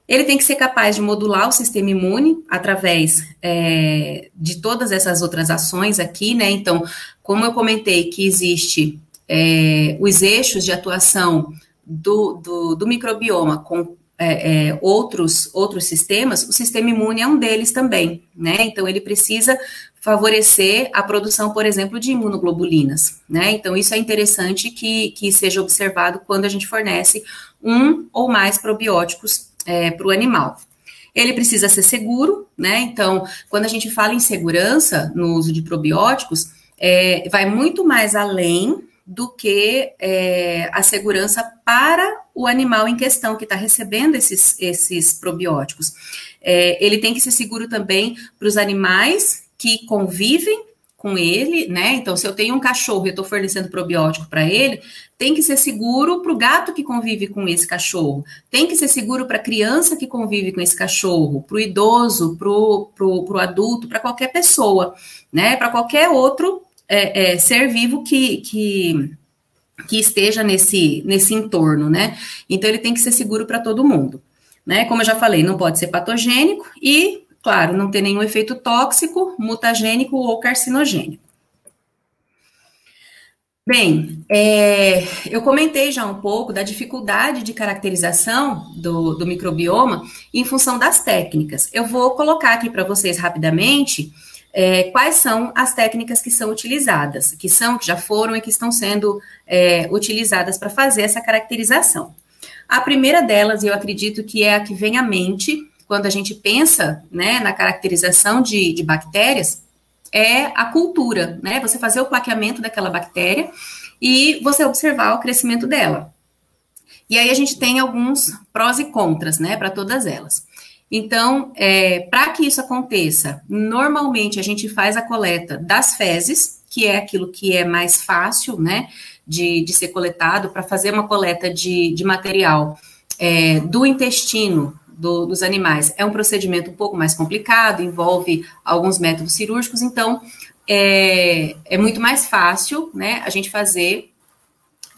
Ele tem que ser capaz de modular o sistema imune através é, de todas essas outras ações aqui, né? Então, como eu comentei que existe é, os eixos de atuação do, do, do microbioma com é, é, outros, outros sistemas, o sistema imune é um deles também, né? Então, ele precisa favorecer a produção, por exemplo, de imunoglobulinas, né? Então, isso é interessante que, que seja observado quando a gente fornece um ou mais probióticos é, para o animal. Ele precisa ser seguro, né? Então, quando a gente fala em segurança no uso de probióticos, é, vai muito mais além do que é, a segurança para o animal em questão que está recebendo esses, esses probióticos. É, ele tem que ser seguro também para os animais que convivem com ele, né? Então, se eu tenho um cachorro e estou fornecendo probiótico para ele, tem que ser seguro para o gato que convive com esse cachorro, tem que ser seguro para a criança que convive com esse cachorro, para o idoso, para o adulto, para qualquer pessoa, né? Para qualquer outro é, é, ser vivo que, que, que esteja nesse, nesse entorno, né? Então ele tem que ser seguro para todo mundo. Né? Como eu já falei, não pode ser patogênico e, claro, não ter nenhum efeito tóxico, mutagênico ou carcinogênico. Bem, é, eu comentei já um pouco da dificuldade de caracterização do, do microbioma em função das técnicas. Eu vou colocar aqui para vocês rapidamente é, quais são as técnicas que são utilizadas, que são, que já foram e que estão sendo é, utilizadas para fazer essa caracterização. A primeira delas, eu acredito que é a que vem à mente quando a gente pensa né, na caracterização de, de bactérias, é a cultura, né? Você fazer o plaqueamento daquela bactéria e você observar o crescimento dela. E aí a gente tem alguns prós e contras, né, para todas elas. Então, é, para que isso aconteça, normalmente a gente faz a coleta das fezes, que é aquilo que é mais fácil, né, de, de ser coletado, para fazer uma coleta de, de material é, do intestino do, dos animais. É um procedimento um pouco mais complicado, envolve alguns métodos cirúrgicos, então é, é muito mais fácil, né, a gente fazer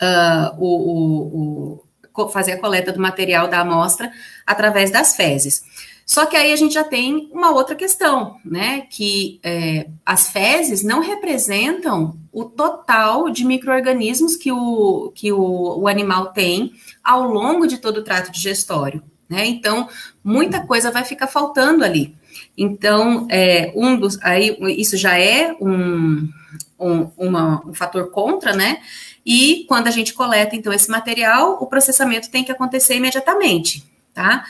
uh, o, o, o, fazer a coleta do material da amostra através das fezes. Só que aí a gente já tem uma outra questão, né? Que é, as fezes não representam o total de micro-organismos que, o, que o, o animal tem ao longo de todo o trato digestório. Né? Então, muita coisa vai ficar faltando ali. Então, é, um dos, aí, isso já é um, um, uma, um fator contra, né? E quando a gente coleta, então, esse material, o processamento tem que acontecer imediatamente, tá?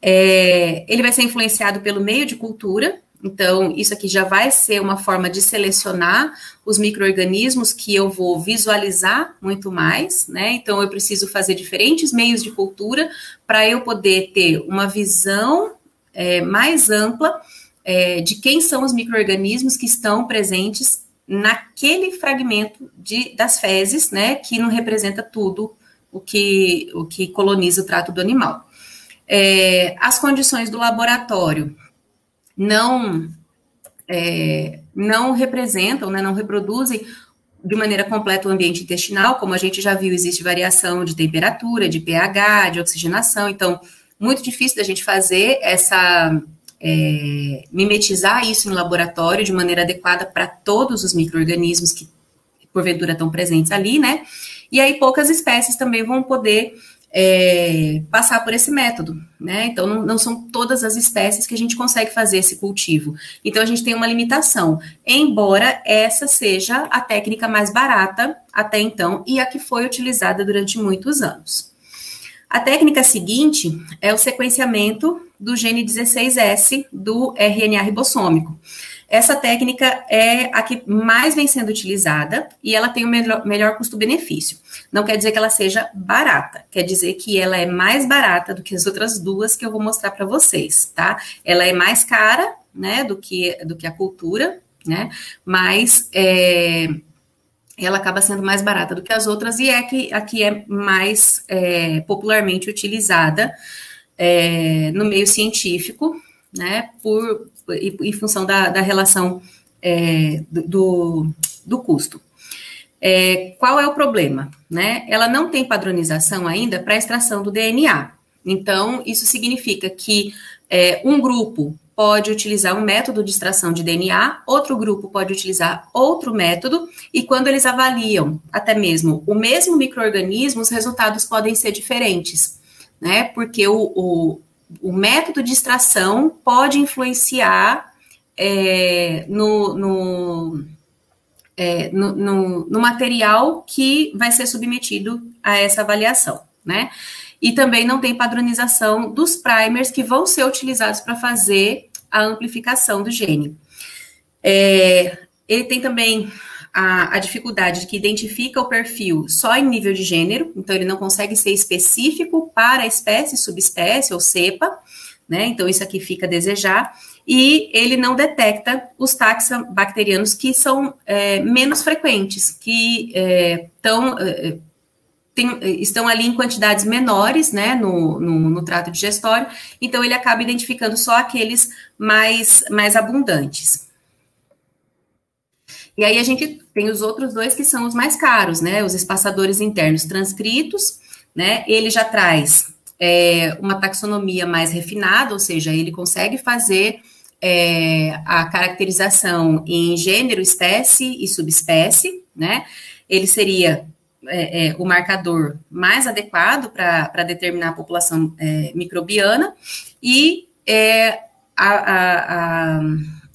É, ele vai ser influenciado pelo meio de cultura, então isso aqui já vai ser uma forma de selecionar os micro-organismos que eu vou visualizar muito mais, né? Então eu preciso fazer diferentes meios de cultura para eu poder ter uma visão é, mais ampla é, de quem são os micro-organismos que estão presentes naquele fragmento de, das fezes, né? Que não representa tudo o que, o que coloniza o trato do animal é, as condições do laboratório não é, não representam, né, não reproduzem de maneira completa o ambiente intestinal, como a gente já viu, existe variação de temperatura, de pH, de oxigenação, então, muito difícil da gente fazer essa, é, mimetizar isso em laboratório de maneira adequada para todos os micro-organismos que, porventura, estão presentes ali, né? E aí, poucas espécies também vão poder é, passar por esse método, né? Então, não, não, são todas as espécies que a gente consegue fazer esse cultivo. Então, a gente tem uma limitação, embora essa seja a técnica mais barata até então e a que foi utilizada durante muitos anos. A técnica seguinte é o sequenciamento do gene 16S do RNA ribossômico. Essa técnica é a que mais vem sendo utilizada e ela tem o melhor, melhor custo-benefício. Não quer dizer que ela seja barata, quer dizer que ela é mais barata do que as outras duas que eu vou mostrar para vocês, tá? Ela é mais cara, né, do que, do que a cultura, né, mas é, ela acaba sendo mais barata do que as outras e é que aqui é mais é, popularmente utilizada é, no meio científico, né, por, em função da, da relação é, do, do custo. É, qual é o problema? Né? Ela não tem padronização ainda para extração do DNA. Então, isso significa que é, um grupo pode utilizar um método de extração de DNA, outro grupo pode utilizar outro método, e quando eles avaliam até mesmo o mesmo microorganismo, os resultados podem ser diferentes, né? Porque o, o, o método de extração pode influenciar é, no, no, é, no, no, no, material que vai ser submetido a essa avaliação, né? E também não tem padronização dos primers que vão ser utilizados para fazer a amplificação do gene. É, ele tem também a, a, dificuldade de que identifica o perfil só em nível de gênero, então ele não consegue ser específico para a espécie, subespécie ou cepa, né? Então isso aqui fica a desejar e ele não detecta os taxabacterianos que são é, menos frequentes, que é, tão, é, tem, estão ali em quantidades menores, né, no, no, no, trato digestório, então ele acaba identificando só aqueles mais, mais abundantes. E aí a gente tem os outros dois que são os mais caros, né, os espaçadores internos transcritos, né, ele já traz é, uma taxonomia mais refinada, ou seja, ele consegue fazer é, a caracterização em gênero, espécie e subespécie, né? Ele seria é, é, o marcador mais adequado para determinar a população é, microbiana e é, a, a, a,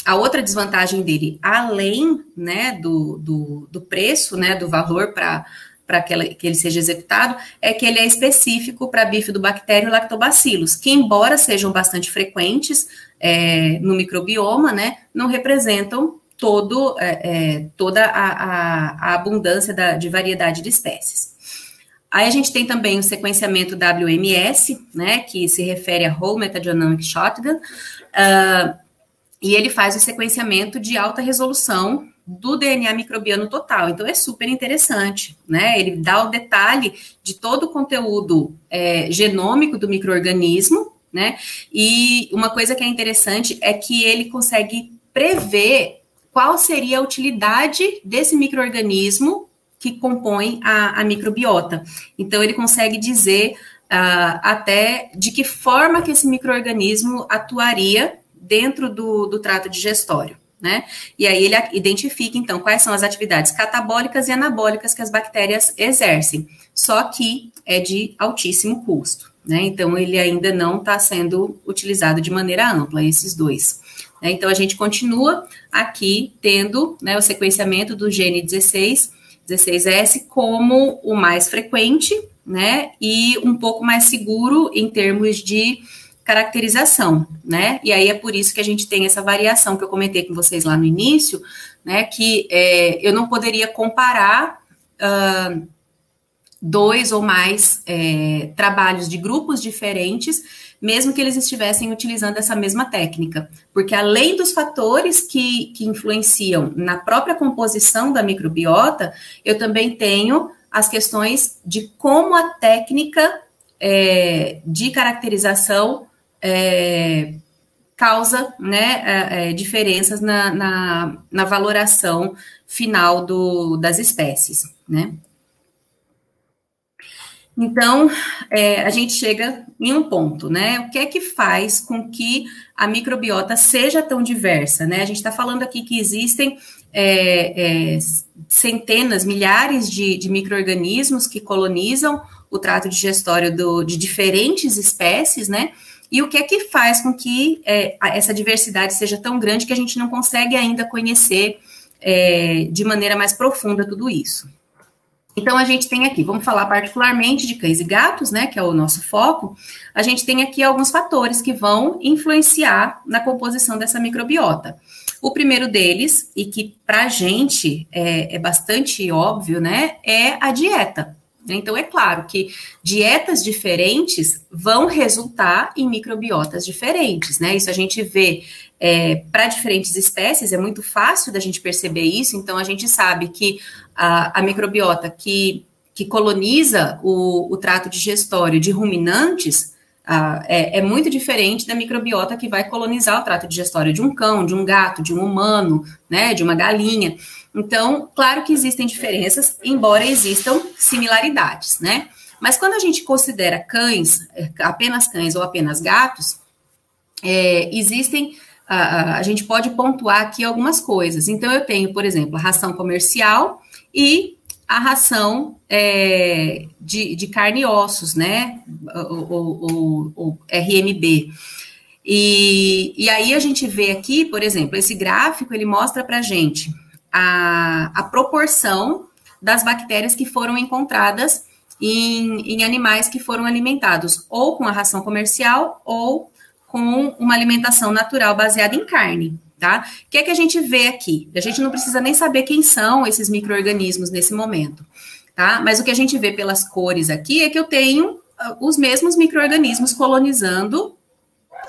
a, outra desvantagem dele, além né, do, do, do preço, né, do valor para para que, que, ele seja executado, é que ele é específico para bifidobactério e lactobacillus, que embora sejam bastante frequentes é, no microbioma, né, não representam todo, é, é, toda a, a, a abundância da, de variedade de espécies. Aí a gente tem também o sequenciamento WMS, né, que se refere a Whole Metagenomic Shotgun, uh, e ele faz o sequenciamento de alta resolução do DNA microbiano total. Então é super interessante, né? Ele dá o detalhe de todo o conteúdo é, genômico do microorganismo, né? E uma coisa que é interessante é que ele consegue prever qual seria a utilidade desse microorganismo que compõe a, a microbiota. Então ele consegue dizer uh, até de que forma que esse microorganismo atuaria dentro do, do trato digestório né? E aí ele identifica, então, quais são as atividades catabólicas e anabólicas que as bactérias exercem, só que é de altíssimo custo, né? Então, ele ainda não está sendo utilizado de maneira ampla, esses dois. Né? Então, a gente continua aqui tendo né, o sequenciamento do gene 16, 16S como o mais frequente, né? E um pouco mais seguro em termos de caracterização, né? E aí é por isso que a gente tem essa variação que eu comentei com vocês lá no início, né? Que é, eu não poderia comparar uh, dois ou mais é, trabalhos de grupos diferentes, mesmo que eles estivessem utilizando essa mesma técnica, porque além dos fatores que, que influenciam na própria composição da microbiota, eu também tenho as questões de como a técnica é, de caracterização é, causa né, é, é, diferenças na, na, na, valoração final do, das espécies, né? Então, é, a gente chega em um ponto, né? O que é que faz com que a microbiota seja tão diversa, né? A gente está falando aqui que existem é, é, centenas, milhares de, de micro-organismos que colonizam o trato digestório do, de diferentes espécies, né? E o que é que faz com que é, essa diversidade seja tão grande que a gente não consegue ainda conhecer é, de maneira mais profunda tudo isso? Então, a gente tem aqui, vamos falar particularmente de cães e gatos, né, que é o nosso foco. A gente tem aqui alguns fatores que vão influenciar na composição dessa microbiota. O primeiro deles, e que para a gente é, é bastante óbvio, né, é a dieta. Então, é claro que dietas diferentes vão resultar em microbiotas diferentes, né? Isso a gente vê é, para diferentes espécies, é muito fácil da gente perceber isso. Então, a gente sabe que a, a microbiota que, que coloniza o, o trato digestório de ruminantes ah, é, é, muito diferente da microbiota que vai colonizar o trato digestório de um cão, de um gato, de um humano, né, de uma galinha. Então, claro que existem diferenças, embora existam similaridades, né? Mas quando a gente considera cães, é, apenas cães ou apenas gatos, é, existem, a, a, gente pode pontuar aqui algumas coisas. Então, eu tenho, por exemplo, a ração comercial e a ração é, de, de, carne e ossos, né? O, RMB. E, e aí a gente vê aqui, por exemplo, esse gráfico ele mostra para gente a, a proporção das bactérias que foram encontradas em, em, animais que foram alimentados ou com a ração comercial ou com uma alimentação natural baseada em carne, tá? O que é que a gente vê aqui? A gente não precisa nem saber quem são esses micro-organismos nesse momento, tá? Mas o que a gente vê pelas cores aqui é que eu tenho uh, os mesmos micro-organismos colonizando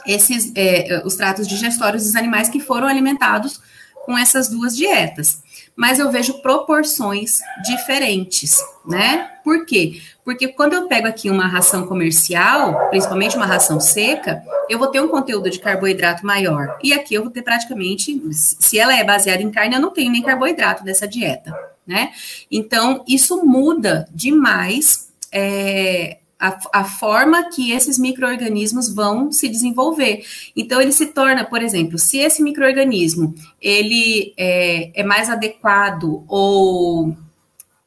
esses, é, os tratos digestórios dos animais que foram alimentados com essas duas dietas. Mas eu vejo proporções diferentes, né? Por quê? Porque quando eu pego aqui uma ração comercial, principalmente uma ração seca, eu vou ter um conteúdo de carboidrato maior. E aqui eu vou ter praticamente, se ela é baseada em carne, eu não tenho nem carboidrato dessa dieta, né? Então, isso muda demais é, a, a forma que esses micro-organismos vão se desenvolver. Então, ele se torna, por exemplo, se esse micro-organismo ele é, é, mais adequado ou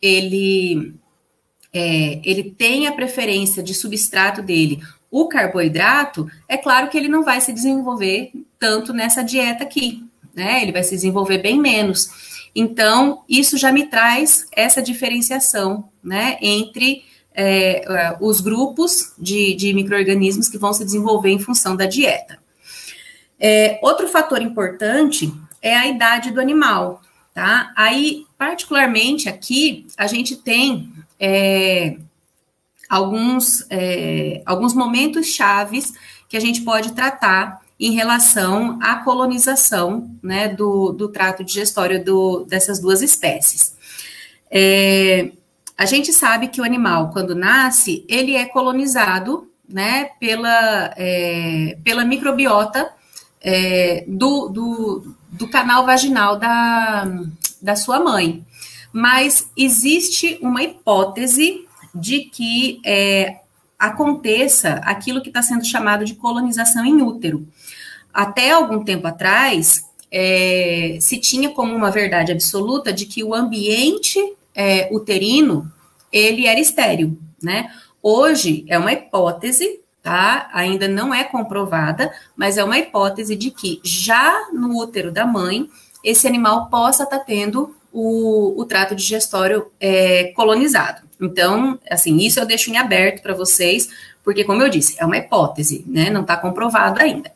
ele, é, ele tem a preferência de substrato dele, o carboidrato, é claro que ele não vai se desenvolver tanto nessa dieta aqui, né? Ele vai se desenvolver bem menos. Então, isso já me traz essa diferenciação, né, entre é, é, os grupos de, de micro-organismos que vão se desenvolver em função da dieta. É, outro fator importante é a idade do animal, tá? Aí, particularmente aqui, a gente tem é, alguns, é, alguns momentos chaves que a gente pode tratar em relação à colonização né, do, do trato digestório do, dessas duas espécies. É, a gente sabe que o animal, quando nasce, ele é colonizado né, pela, é, pela microbiota é, do, do, do, canal vaginal da, da sua mãe. Mas existe uma hipótese de que é, aconteça aquilo que está sendo chamado de colonização em útero. Até algum tempo atrás, é, se tinha como uma verdade absoluta de que o ambiente é, uterino, ele era estéreo, né? Hoje é uma hipótese, tá? Ainda não é comprovada, mas é uma hipótese de que já no útero da mãe, esse animal possa estar tá tendo o, o, trato digestório é, colonizado. Então, assim, isso eu deixo em aberto para vocês, porque, como eu disse, é uma hipótese, né? Não está comprovado ainda.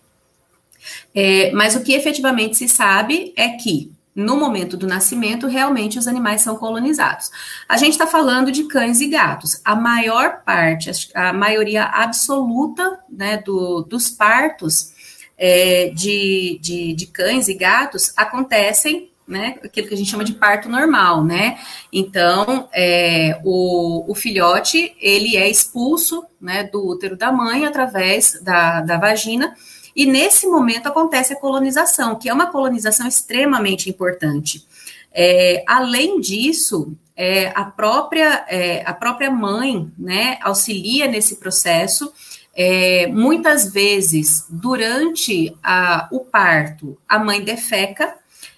É, mas o que efetivamente se sabe é que no momento do nascimento, realmente os animais são colonizados. A gente está falando de cães e gatos. A maior parte, a maioria absoluta né, do, dos partos é, de, de, de cães e gatos acontecem né, aquilo que a gente chama de parto normal, né? Então, é, o, o, filhote, ele é expulso, né, do útero da mãe através da, da vagina e nesse momento acontece a colonização, que é uma colonização extremamente importante. É, além disso, é, a, própria, é, a própria mãe né, auxilia nesse processo. É, muitas vezes, durante a, o parto, a mãe defeca,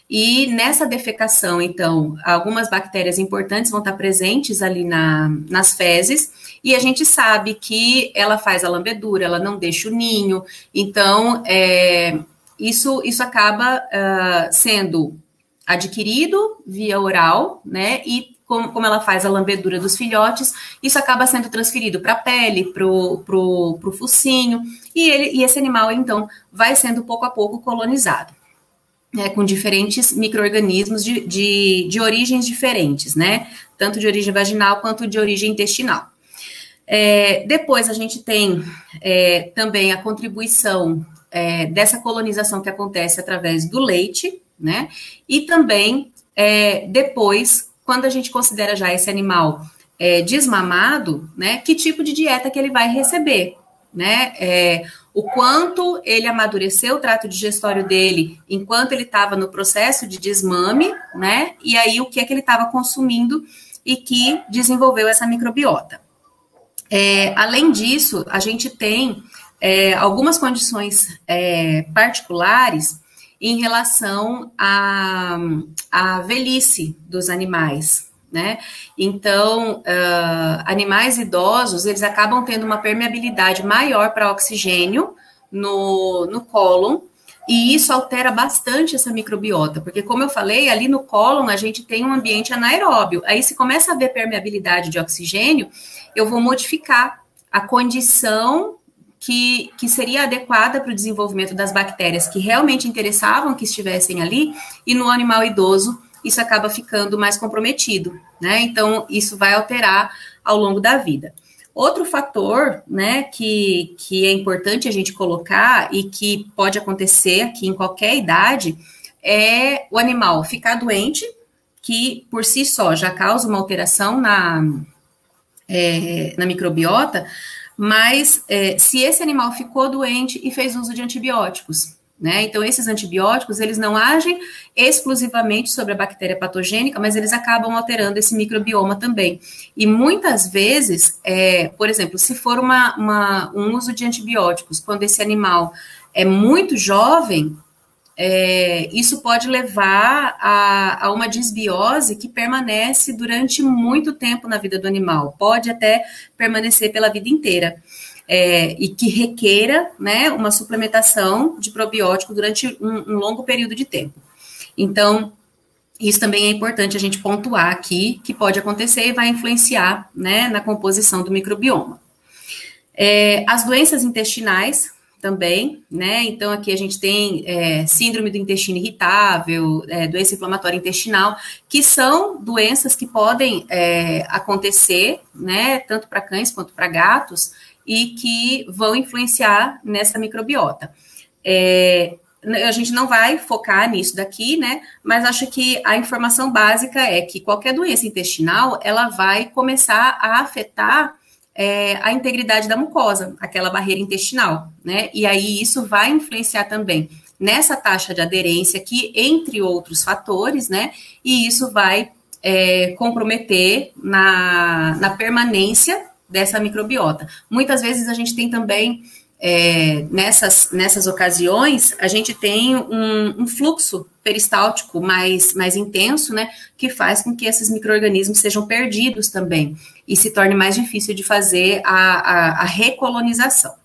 e nessa defecação, então, algumas bactérias importantes vão estar presentes ali na, nas fezes, e a gente sabe que ela faz a lambedura, ela não deixa o ninho, então é, isso, isso acaba uh, sendo adquirido via oral, né? E como, como, ela faz a lambedura dos filhotes, isso acaba sendo transferido para a pele, para o focinho, e, ele, e esse animal, então, vai sendo pouco a pouco colonizado né, com diferentes micro-organismos de, de, de, origens diferentes, né? Tanto de origem vaginal quanto de origem intestinal. É, depois a gente tem é, também a contribuição é, dessa colonização que acontece através do leite, né? E também é, depois, quando a gente considera já esse animal é, desmamado, né? Que tipo de dieta que ele vai receber, né? É, o quanto ele amadureceu o trato digestório dele enquanto ele estava no processo de desmame, né? E aí o que é que ele estava consumindo e que desenvolveu essa microbiota. É, além disso, a gente tem é, algumas condições é, particulares em relação à, à velhice dos animais, né? Então, uh, animais idosos, eles acabam tendo uma permeabilidade maior para oxigênio no, no cólon, e isso altera bastante essa microbiota, porque, como eu falei, ali no cólon a gente tem um ambiente anaeróbio. Aí, se começa a haver permeabilidade de oxigênio, eu vou modificar a condição que, que seria adequada para o desenvolvimento das bactérias que realmente interessavam que estivessem ali, e no animal idoso isso acaba ficando mais comprometido, né? Então, isso vai alterar ao longo da vida. Outro fator, né, que, que é importante a gente colocar e que pode acontecer aqui em qualquer idade é o animal ficar doente, que por si só já causa uma alteração na, é, na microbiota, mas é, se esse animal ficou doente e fez uso de antibióticos, né? Então, esses antibióticos, eles não agem exclusivamente sobre a bactéria patogênica, mas eles acabam alterando esse microbioma também. E muitas vezes, é, por exemplo, se for uma, uma, um uso de antibióticos, quando esse animal é muito jovem, é, isso pode levar a, a, uma desbiose que permanece durante muito tempo na vida do animal, pode até permanecer pela vida inteira é, e que requeira né, uma suplementação de probiótico durante um, um longo período de tempo. Então, isso também é importante a gente pontuar aqui, que pode acontecer e vai influenciar né, na composição do microbioma. É, as doenças intestinais também, né? Então, aqui a gente tem é, síndrome do intestino irritável, é, doença inflamatória intestinal, que são doenças que podem é, acontecer, né? Tanto para cães quanto para gatos, e que vão influenciar nessa microbiota. É, a gente não vai focar nisso daqui, né? Mas acho que a informação básica é que qualquer doença intestinal ela vai começar a afetar é, a integridade da mucosa, aquela barreira intestinal, né? E aí isso vai influenciar também nessa taxa de aderência aqui, entre outros fatores, né? E isso vai é, comprometer na, na permanência dessa microbiota. Muitas vezes a gente tem também, é, nessas, nessas ocasiões, a gente tem um, um, fluxo peristáltico mais, mais intenso, né, que faz com que esses micro-organismos sejam perdidos também e se torne mais difícil de fazer a, a, a recolonização.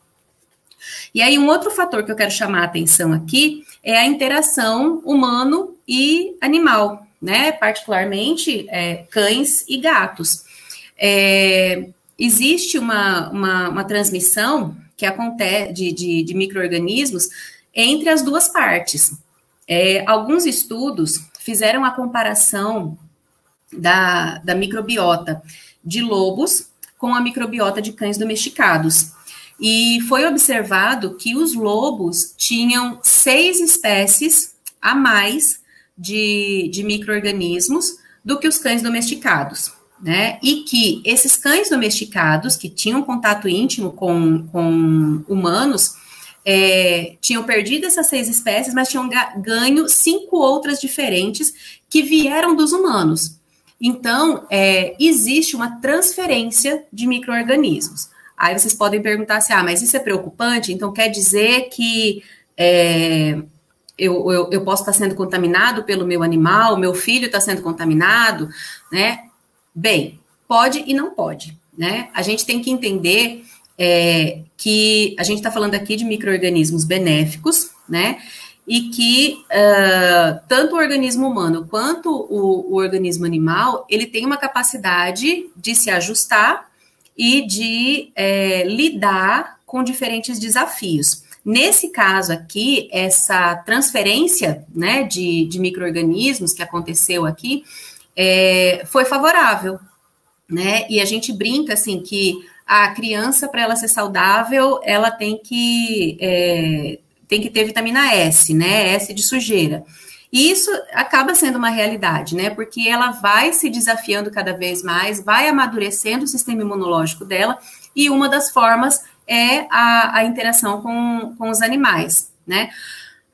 E aí, um outro fator que eu quero chamar a atenção aqui é a interação humano e animal, né? Particularmente é, cães e gatos. É, existe uma, uma, uma transmissão que acontece de, de, de micro-organismos entre as duas partes. É, alguns estudos fizeram a comparação da, da microbiota de lobos com a microbiota de cães domesticados. E foi observado que os lobos tinham seis espécies a mais de, de micro-organismos do que os cães domesticados né? E que esses cães domesticados, que tinham contato íntimo com, com humanos, é, tinham perdido essas seis espécies, mas tinham ganho cinco outras diferentes que vieram dos humanos. Então, é, existe uma transferência de micro-organismos. Aí vocês podem perguntar assim: ah, mas isso é preocupante? Então quer dizer que é, eu, eu, eu, posso estar sendo contaminado pelo meu animal, meu filho está sendo contaminado, né? Bem, pode e não pode, né? A gente tem que entender é, que a gente está falando aqui de micro-organismos benéficos, né? E que uh, tanto o organismo humano quanto o, o organismo animal, ele tem uma capacidade de se ajustar e de é, lidar com diferentes desafios. Nesse caso aqui, essa transferência né, de, de micro-organismos que aconteceu aqui é, foi favorável. Né? E a gente brinca assim que a criança, para ela ser saudável, ela tem que, é, tem que ter vitamina S, né? S de sujeira. E isso acaba sendo uma realidade, né? Porque ela vai se desafiando cada vez mais, vai amadurecendo o sistema imunológico dela, e uma das formas é a, a interação com, com os animais, né?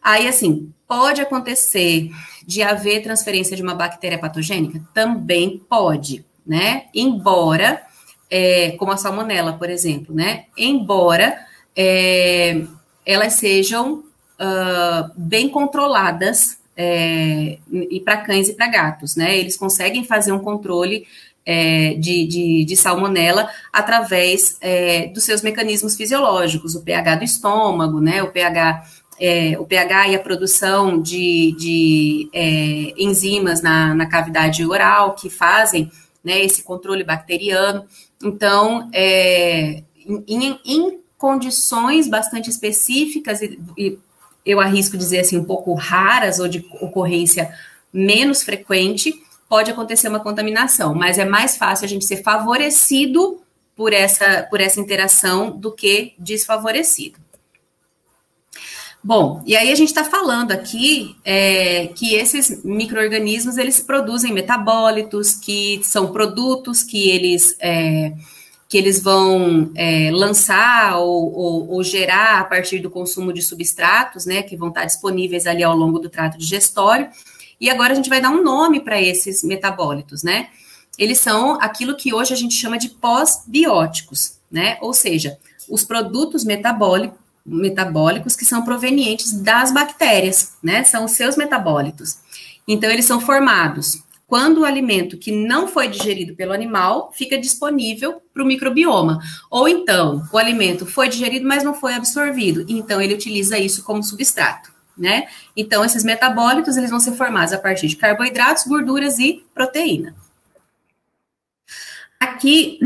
Aí, assim, pode acontecer de haver transferência de uma bactéria patogênica? Também pode, né? Embora, é, como a salmonela, por exemplo, né? Embora é, elas sejam uh, bem controladas é, e para cães e para gatos, né? Eles conseguem fazer um controle é, de, de, de, salmonela através é, dos seus mecanismos fisiológicos, o pH do estômago, né? O pH, é, o pH e a produção de, de é, enzimas na, na cavidade oral que fazem né, esse controle bacteriano. Então, é, em, em, condições bastante específicas e, e eu arrisco dizer assim, um pouco raras ou de ocorrência menos frequente, pode acontecer uma contaminação, mas é mais fácil a gente ser favorecido por essa, por essa interação do que desfavorecido. Bom, e aí a gente está falando aqui é, que esses micro-organismos, eles produzem metabólitos, que são produtos que eles... É, que eles vão é, lançar ou, ou, ou, gerar a partir do consumo de substratos, né, que vão estar disponíveis ali ao longo do trato digestório. E agora a gente vai dar um nome para esses metabólitos, né? Eles são aquilo que hoje a gente chama de pós-bióticos, né? Ou seja, os produtos metabólicos, metabólicos que são provenientes das bactérias, né? São os seus metabólitos. Então, eles são formados quando o alimento que não foi digerido pelo animal fica disponível para o microbioma. Ou então, o alimento foi digerido, mas não foi absorvido. Então, ele utiliza isso como substrato, né? Então, esses metabólitos, eles vão ser formados a partir de carboidratos, gorduras e proteína. Aqui,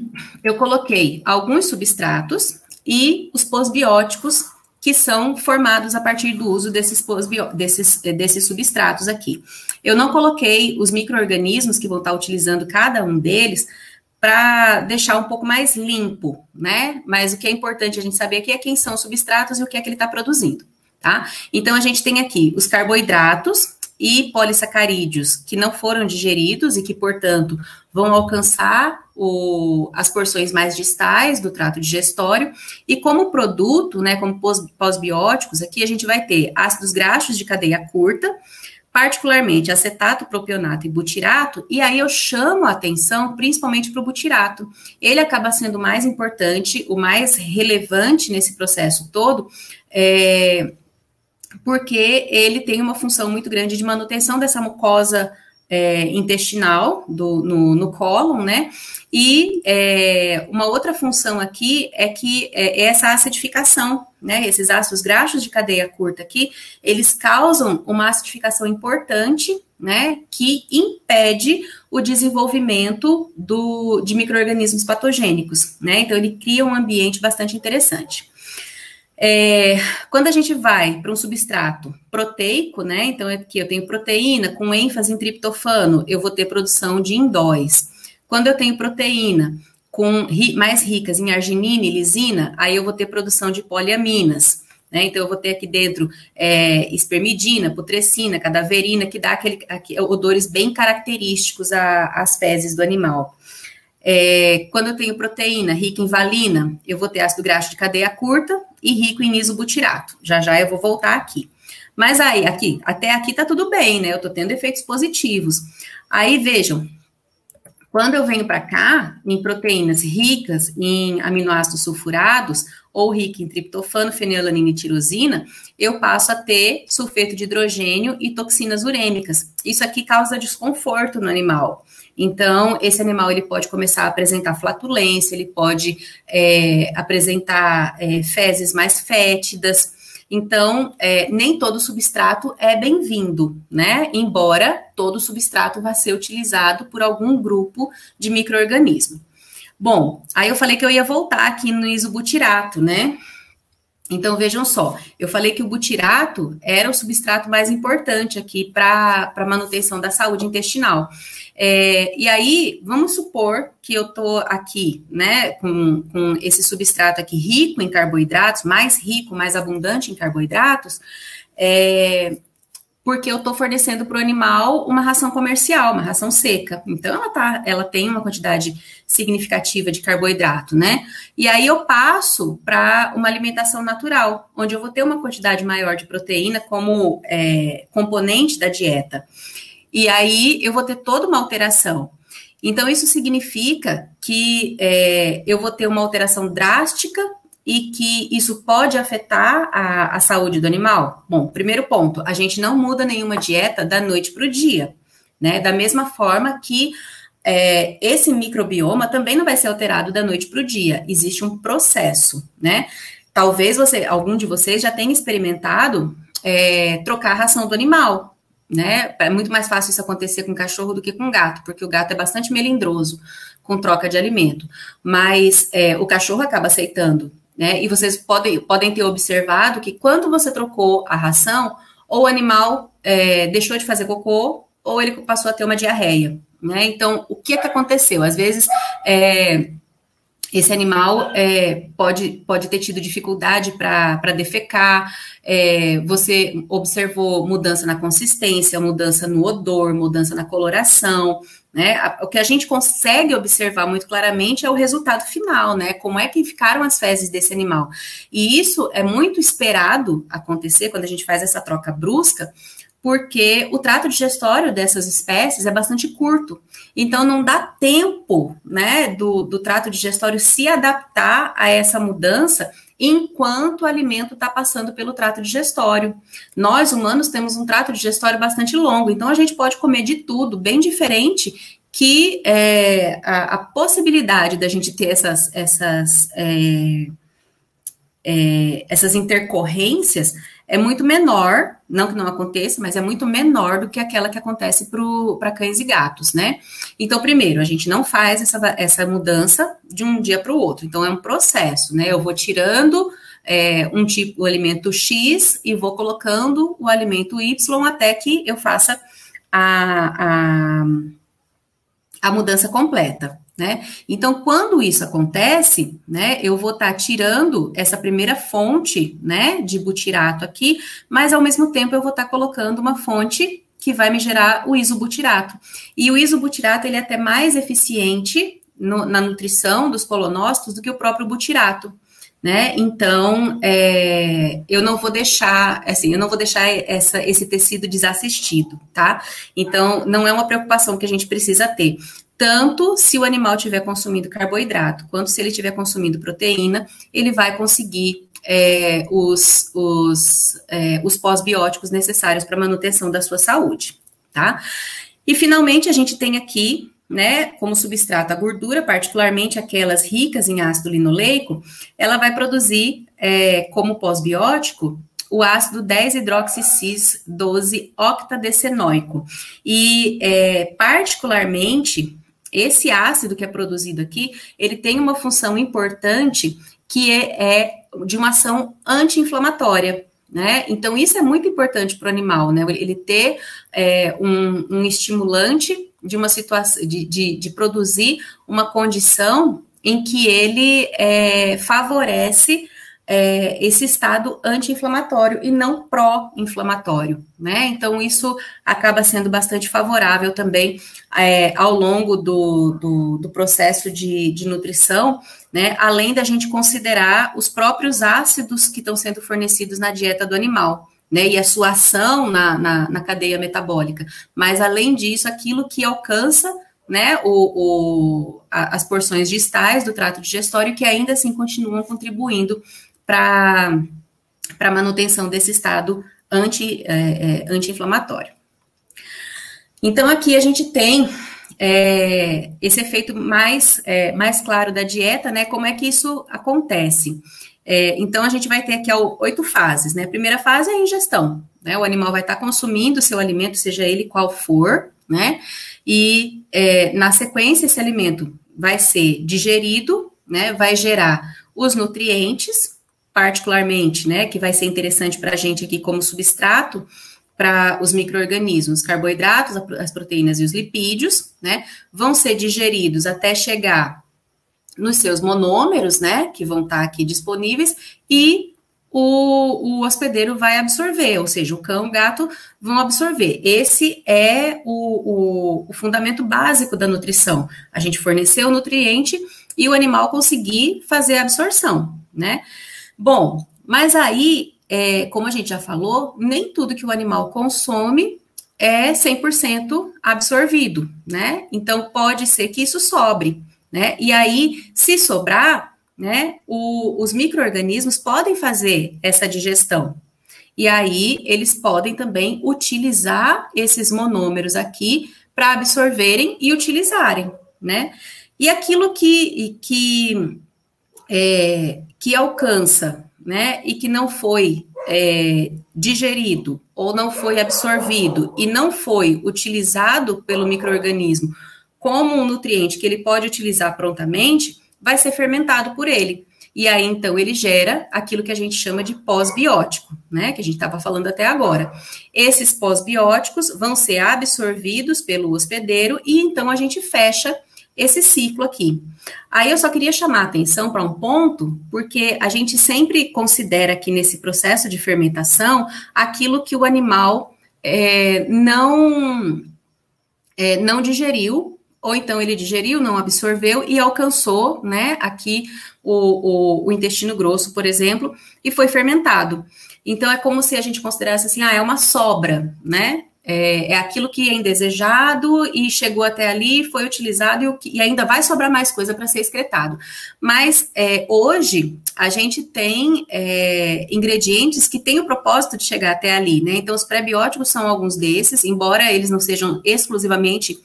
eu coloquei alguns substratos e os posbióticos que são formados a partir do uso desses, desses, desses substratos aqui. Eu não coloquei os micro-organismos que vão estar utilizando cada um deles para deixar um pouco mais limpo, né? Mas o que é importante a gente saber aqui é quem são os substratos e o que é que ele está produzindo, tá? Então, a gente tem aqui os carboidratos, e polissacarídeos que não foram digeridos e que, portanto, vão alcançar o, as porções mais distais do trato digestório. E como produto, né, como pós-bióticos, aqui a gente vai ter ácidos graxos de cadeia curta, particularmente acetato, propionato e butirato, e aí eu chamo a atenção principalmente para o butirato. Ele acaba sendo mais importante, o mais relevante nesse processo todo, é, porque ele tem uma função muito grande de manutenção dessa mucosa é, intestinal do, no, no cólon, né? E é, uma outra função aqui é que é, é essa acidificação, né? Esses ácidos graxos de cadeia curta aqui, eles causam uma acidificação importante, né? Que impede o desenvolvimento do, de micro-organismos patogênicos, né? Então, ele cria um ambiente bastante interessante. É, quando a gente vai para um substrato proteico, né? Então, aqui eu tenho proteína com ênfase em triptofano, eu vou ter produção de indóis. Quando eu tenho proteína com mais ricas em arginina e lisina, aí eu vou ter produção de poliaminas. Né? Então, eu vou ter aqui dentro é, espermidina, putrescina, cadaverina, que dá aquele, aquele odores bem característicos às fezes do animal. É, quando eu tenho proteína rica em valina, eu vou ter ácido graxo de cadeia curta, e rico em isobutirato. Já já eu vou voltar aqui. Mas aí, aqui, até aqui tá tudo bem, né? Eu tô tendo efeitos positivos. Aí vejam, quando eu venho para cá, em proteínas ricas em aminoácidos sulfurados, ou rica em triptofano, fenilalanina e tirosina, eu passo a ter sulfeto de hidrogênio e toxinas urêmicas. Isso aqui causa desconforto no animal. Então, esse animal ele pode começar a apresentar flatulência, ele pode é, apresentar é, fezes mais fétidas, então, é, nem todo substrato é bem-vindo, né? Embora todo substrato vá ser utilizado por algum grupo de microorganismo. Bom, aí eu falei que eu ia voltar aqui no isobutirato, né? Então, vejam só, eu falei que o butirato era o substrato mais importante aqui para a manutenção da saúde intestinal. É, e aí, vamos supor que eu estou aqui, né, com, com esse substrato aqui rico em carboidratos, mais rico, mais abundante em carboidratos, é, porque eu estou fornecendo para o animal uma ração comercial, uma ração seca. Então, ela, tá, ela tem uma quantidade significativa de carboidrato, né? E aí eu passo para uma alimentação natural, onde eu vou ter uma quantidade maior de proteína como é, componente da dieta. E aí eu vou ter toda uma alteração. Então, isso significa que é, eu vou ter uma alteração drástica e que isso pode afetar a, a, saúde do animal? Bom, primeiro ponto, a gente não muda nenhuma dieta da noite para o dia, né? Da mesma forma que é, esse microbioma também não vai ser alterado da noite para o dia. Existe um processo, né? Talvez você, algum de vocês já tenha experimentado é, trocar a ração do animal né? É muito mais fácil isso acontecer com cachorro do que com gato, porque o gato é bastante melindroso com troca de alimento. Mas é, o cachorro acaba aceitando, né? E vocês podem, podem ter observado que quando você trocou a ração, ou o animal é, deixou de fazer cocô, ou ele passou a ter uma diarreia, né? Então, o que é que aconteceu? Às vezes, é, esse animal é, pode, pode ter tido dificuldade para defecar, é, você observou mudança na consistência, mudança no odor, mudança na coloração, né? O que a gente consegue observar muito claramente é o resultado final, né? Como é que ficaram as fezes desse animal. E isso é muito esperado acontecer quando a gente faz essa troca brusca, porque o trato digestório dessas espécies é bastante curto. Então, não dá tempo né, do, do trato digestório se adaptar a essa mudança enquanto o alimento está passando pelo trato digestório. Nós, humanos, temos um trato digestório bastante longo, então a gente pode comer de tudo, bem diferente que é, a, a, possibilidade da gente ter essas, essas, é, é, essas intercorrências é muito menor, não que não aconteça, mas é muito menor do que aquela que acontece para cães e gatos, né? Então, primeiro, a gente não faz essa, essa mudança de um dia para o outro. Então, é um processo, né? Eu vou tirando é, um tipo, o alimento X e vou colocando o alimento Y até que eu faça a, a, a mudança completa né? Então, quando isso acontece, né, eu vou estar tá tirando essa primeira fonte, né, de butirato aqui, mas ao mesmo tempo eu vou estar tá colocando uma fonte que vai me gerar o isobutirato. E o isobutirato ele é até mais eficiente no, na nutrição dos colonócitos do que o próprio butirato. Né? Então, é, eu não vou deixar, assim, eu não vou deixar essa, esse tecido desassistido, tá? Então, não é uma preocupação que a gente precisa ter tanto se o animal tiver consumindo carboidrato, quanto se ele tiver consumindo proteína, ele vai conseguir é, os, os, é, os pós-bióticos necessários para manutenção da sua saúde, tá? E finalmente a gente tem aqui, né, como substrato a gordura, particularmente aquelas ricas em ácido linoleico, ela vai produzir é, como pós-biótico o ácido 10-hidroxi-cis-12-octadecenoico. E, é, particularmente, esse ácido que é produzido aqui, ele tem uma função importante que é, é de uma ação anti-inflamatória. Né? Então, isso é muito importante para o animal, né? Ele ter é, um, um, estimulante de uma situação, de, de, de, produzir uma condição em que ele é, favorece é, esse estado anti-inflamatório e não pró-inflamatório, né? Então, isso acaba sendo bastante favorável também é, ao longo do, do, do processo de, de, nutrição, né? Além da gente considerar os próprios ácidos que estão sendo fornecidos na dieta do animal. Né, e a sua ação na, na, na, cadeia metabólica. Mas, além disso, aquilo que alcança né, o, o a, as porções distais do trato digestório que ainda assim continuam contribuindo para a manutenção desse estado anti, é, é, anti-inflamatório. Então, aqui a gente tem é, esse efeito mais, é, mais claro da dieta, né? Como é que isso acontece? É, então, a gente vai ter aqui ó, oito fases, né? A primeira fase é a ingestão, né? O animal vai estar consumindo o seu alimento, seja ele qual for, né? E é, na sequência, esse alimento vai ser digerido, né? Vai gerar os nutrientes, particularmente, né? Que vai ser interessante para a gente aqui como substrato, para os micro-organismos, carboidratos, as proteínas e os lipídios, né, vão ser digeridos até chegar nos seus monômeros, né, que vão estar tá aqui disponíveis, e o, o hospedeiro vai absorver, ou seja, o cão, o gato vão absorver. Esse é o, o, o fundamento básico da nutrição. A gente fornecer o nutriente e o animal conseguir fazer a absorção, né? Bom, mas aí é, como a gente já falou, nem tudo que o animal consome é 100% absorvido, né? Então, pode ser que isso sobre, né? E aí, se sobrar, né, o, os micro-organismos podem fazer essa digestão. E aí, eles podem também utilizar esses monômeros aqui para absorverem e utilizarem, né? E aquilo que, que, é, que alcança né, e que não foi é, digerido ou não foi absorvido e não foi utilizado pelo microorganismo como um nutriente que ele pode utilizar prontamente, vai ser fermentado por ele. E aí, então, ele gera aquilo que a gente chama de pós-biótico, né? Que a gente estava falando até agora. Esses pós-bióticos vão ser absorvidos pelo hospedeiro e então a gente fecha esse ciclo aqui. Aí eu só queria chamar a atenção para um ponto, porque a gente sempre considera aqui nesse processo de fermentação aquilo que o animal é, não, é, não digeriu, ou então ele digeriu, não absorveu e alcançou, né, aqui o, o, o intestino grosso, por exemplo, e foi fermentado. Então é como se a gente considerasse assim, ah, é uma sobra, né? É, é, aquilo que é indesejado e chegou até ali, foi utilizado e, e ainda vai sobrar mais coisa para ser excretado. Mas é, hoje a gente tem é, ingredientes que têm o propósito de chegar até ali, né? Então, os prebióticos são alguns desses, embora eles não sejam exclusivamente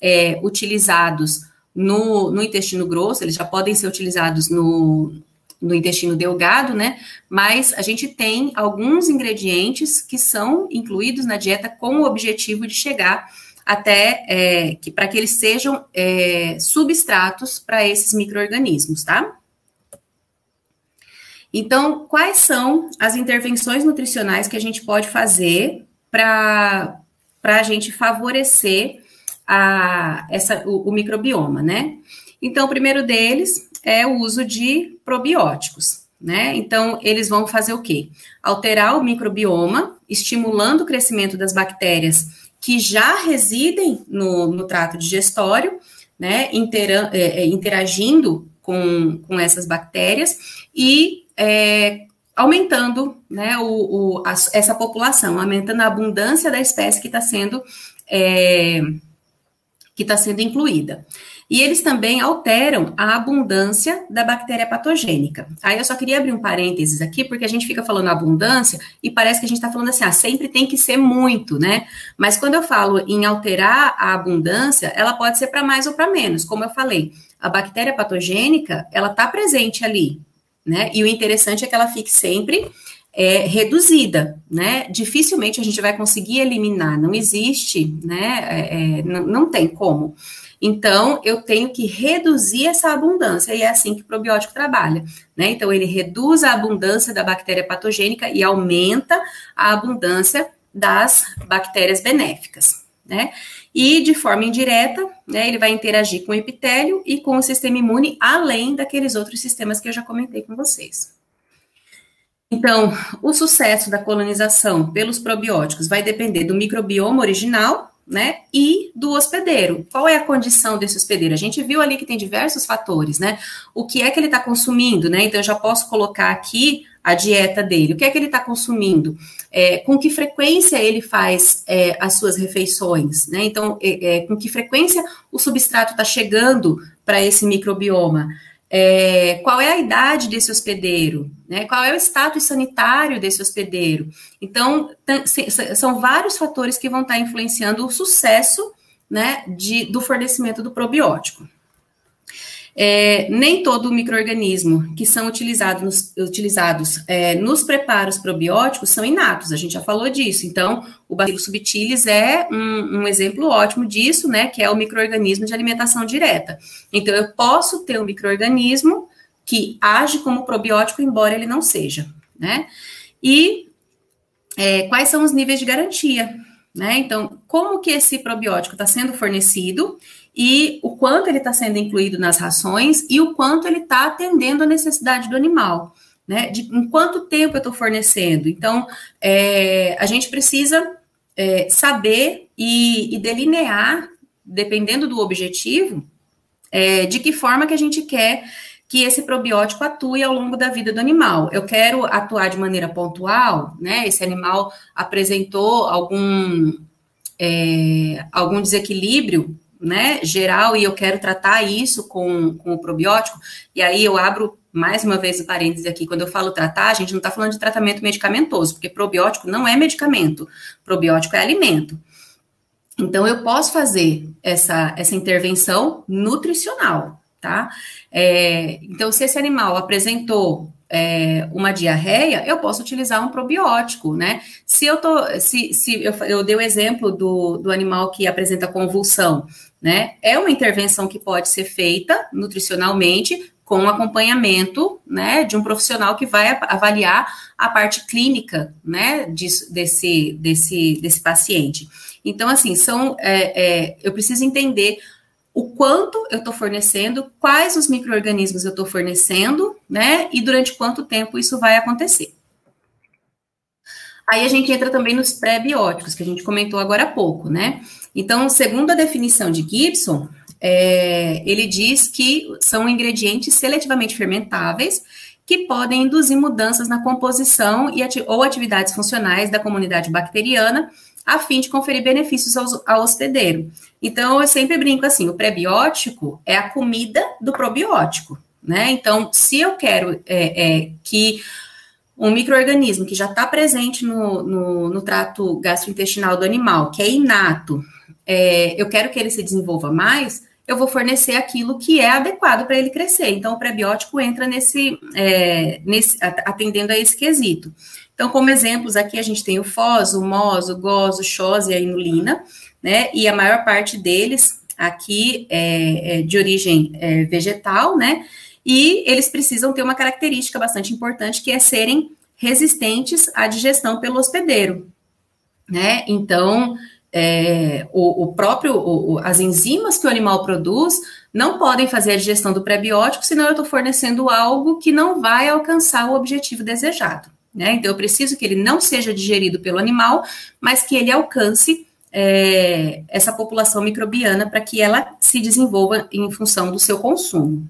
é, utilizados no, no intestino grosso, eles já podem ser utilizados no, no intestino delgado, né? Mas a gente tem alguns ingredientes que são incluídos na dieta com o objetivo de chegar até é, que para que eles sejam é, substratos para esses micro-organismos, tá? Então, quais são as intervenções nutricionais que a gente pode fazer para a gente favorecer a, essa, o, o microbioma, né? Então, o primeiro deles é o uso de probióticos, né? Então, eles vão fazer o quê? Alterar o microbioma, estimulando o crescimento das bactérias que já residem no, no trato digestório, né? Intera é, é, interagindo com, com essas bactérias e é, aumentando né, o, o a, essa população, aumentando a abundância da espécie que está sendo, é, que está sendo incluída. E eles também alteram a abundância da bactéria patogênica. Aí eu só queria abrir um parênteses aqui, porque a gente fica falando abundância e parece que a gente está falando assim, ah, sempre tem que ser muito, né? Mas quando eu falo em alterar a abundância, ela pode ser para mais ou para menos. Como eu falei, a bactéria patogênica, ela está presente ali, né? E o interessante é que ela fique sempre é, reduzida, né? Dificilmente a gente vai conseguir eliminar, não existe, né? É, é, não, não tem como. Então, eu tenho que reduzir essa abundância, e é assim que o probiótico trabalha, né? Então, ele reduz a abundância da bactéria patogênica e aumenta a abundância das bactérias benéficas, né? E de forma indireta, né, ele vai interagir com o epitélio e com o sistema imune, além daqueles outros sistemas que eu já comentei com vocês. Então, o sucesso da colonização pelos probióticos vai depender do microbioma original, né, e do hospedeiro. Qual é a condição desse hospedeiro? A gente viu ali que tem diversos fatores, né? O que é que ele está consumindo, né? Então, eu já posso colocar aqui a dieta dele, o que é que ele está consumindo, é, com que frequência ele faz é, as suas refeições, né? Então, é, é com que frequência o substrato está chegando para esse microbioma. É, qual é a idade desse hospedeiro, né? qual é o status sanitário desse hospedeiro. Então, são vários fatores que vão estar influenciando o sucesso né, de, do fornecimento do probiótico. É, nem todo microorganismo que são utilizados, nos, utilizados é, nos preparos probióticos são inatos, a gente já falou disso. Então, o bacilo subtilis é um, um exemplo ótimo disso, né? Que é o microorganismo de alimentação direta. Então, eu posso ter um microorganismo que age como probiótico, embora ele não seja, né? E é, quais são os níveis de garantia? Né? Então, como que esse probiótico está sendo fornecido e o quanto ele está sendo incluído nas rações e o quanto ele está atendendo a necessidade do animal. Né? De em quanto tempo eu estou fornecendo. Então, é, a gente precisa é, saber e, e, delinear, dependendo do objetivo, é, de que forma que a gente quer que esse probiótico atue ao longo da vida do animal. Eu quero atuar de maneira pontual, né? Esse animal apresentou algum, é, algum desequilíbrio né, geral e eu quero tratar isso com, com o probiótico, e aí eu abro mais uma vez o parêntese aqui, quando eu falo tratar, a gente não está falando de tratamento medicamentoso, porque probiótico não é medicamento, probiótico é alimento. Então, eu posso fazer essa, essa intervenção nutricional, tá? É, então, se esse animal apresentou é, uma diarreia, eu posso utilizar um probiótico, né? Se eu tô, se, se eu, eu dei o exemplo do, do animal que apresenta convulsão, né? É uma intervenção que pode ser feita nutricionalmente com acompanhamento, né, de um profissional que vai avaliar a parte clínica, né, disso, desse, desse, desse paciente. Então, assim, são, é, é, eu preciso entender o quanto eu estou fornecendo, quais os micro-organismos eu estou fornecendo, né, e durante quanto tempo isso vai acontecer. Aí a gente entra também nos pré-bióticos, que a gente comentou agora há pouco, né? Então, segundo a definição de Gibson, é, ele diz que são ingredientes seletivamente fermentáveis que podem induzir mudanças na composição e ati ou atividades funcionais da comunidade bacteriana, a fim de conferir benefícios ao, ao hospedeiro. Então, eu sempre brinco assim: o pré-biótico é a comida do probiótico, né? Então, se eu quero é, é, que um microorganismo que já está presente no, no, no, trato gastrointestinal do animal, que é inato, é, eu quero que ele se desenvolva mais, eu vou fornecer aquilo que é adequado para ele crescer. Então, o prebiótico entra nesse, é, nesse, atendendo a esse quesito. Então, como exemplos, aqui a gente tem o FOS, o MOS, o GOS, o XOS e a inulina, né? E a maior parte deles aqui é, é de origem é, vegetal, né? E eles precisam ter uma característica bastante importante, que é serem resistentes à digestão pelo hospedeiro, né? Então, é, o, o, próprio, o, as enzimas que o animal produz não podem fazer a digestão do prebiótico, senão eu estou fornecendo algo que não vai alcançar o objetivo desejado. Né? Então, eu preciso que ele não seja digerido pelo animal, mas que ele alcance é, essa população microbiana para que ela se desenvolva em função do seu consumo.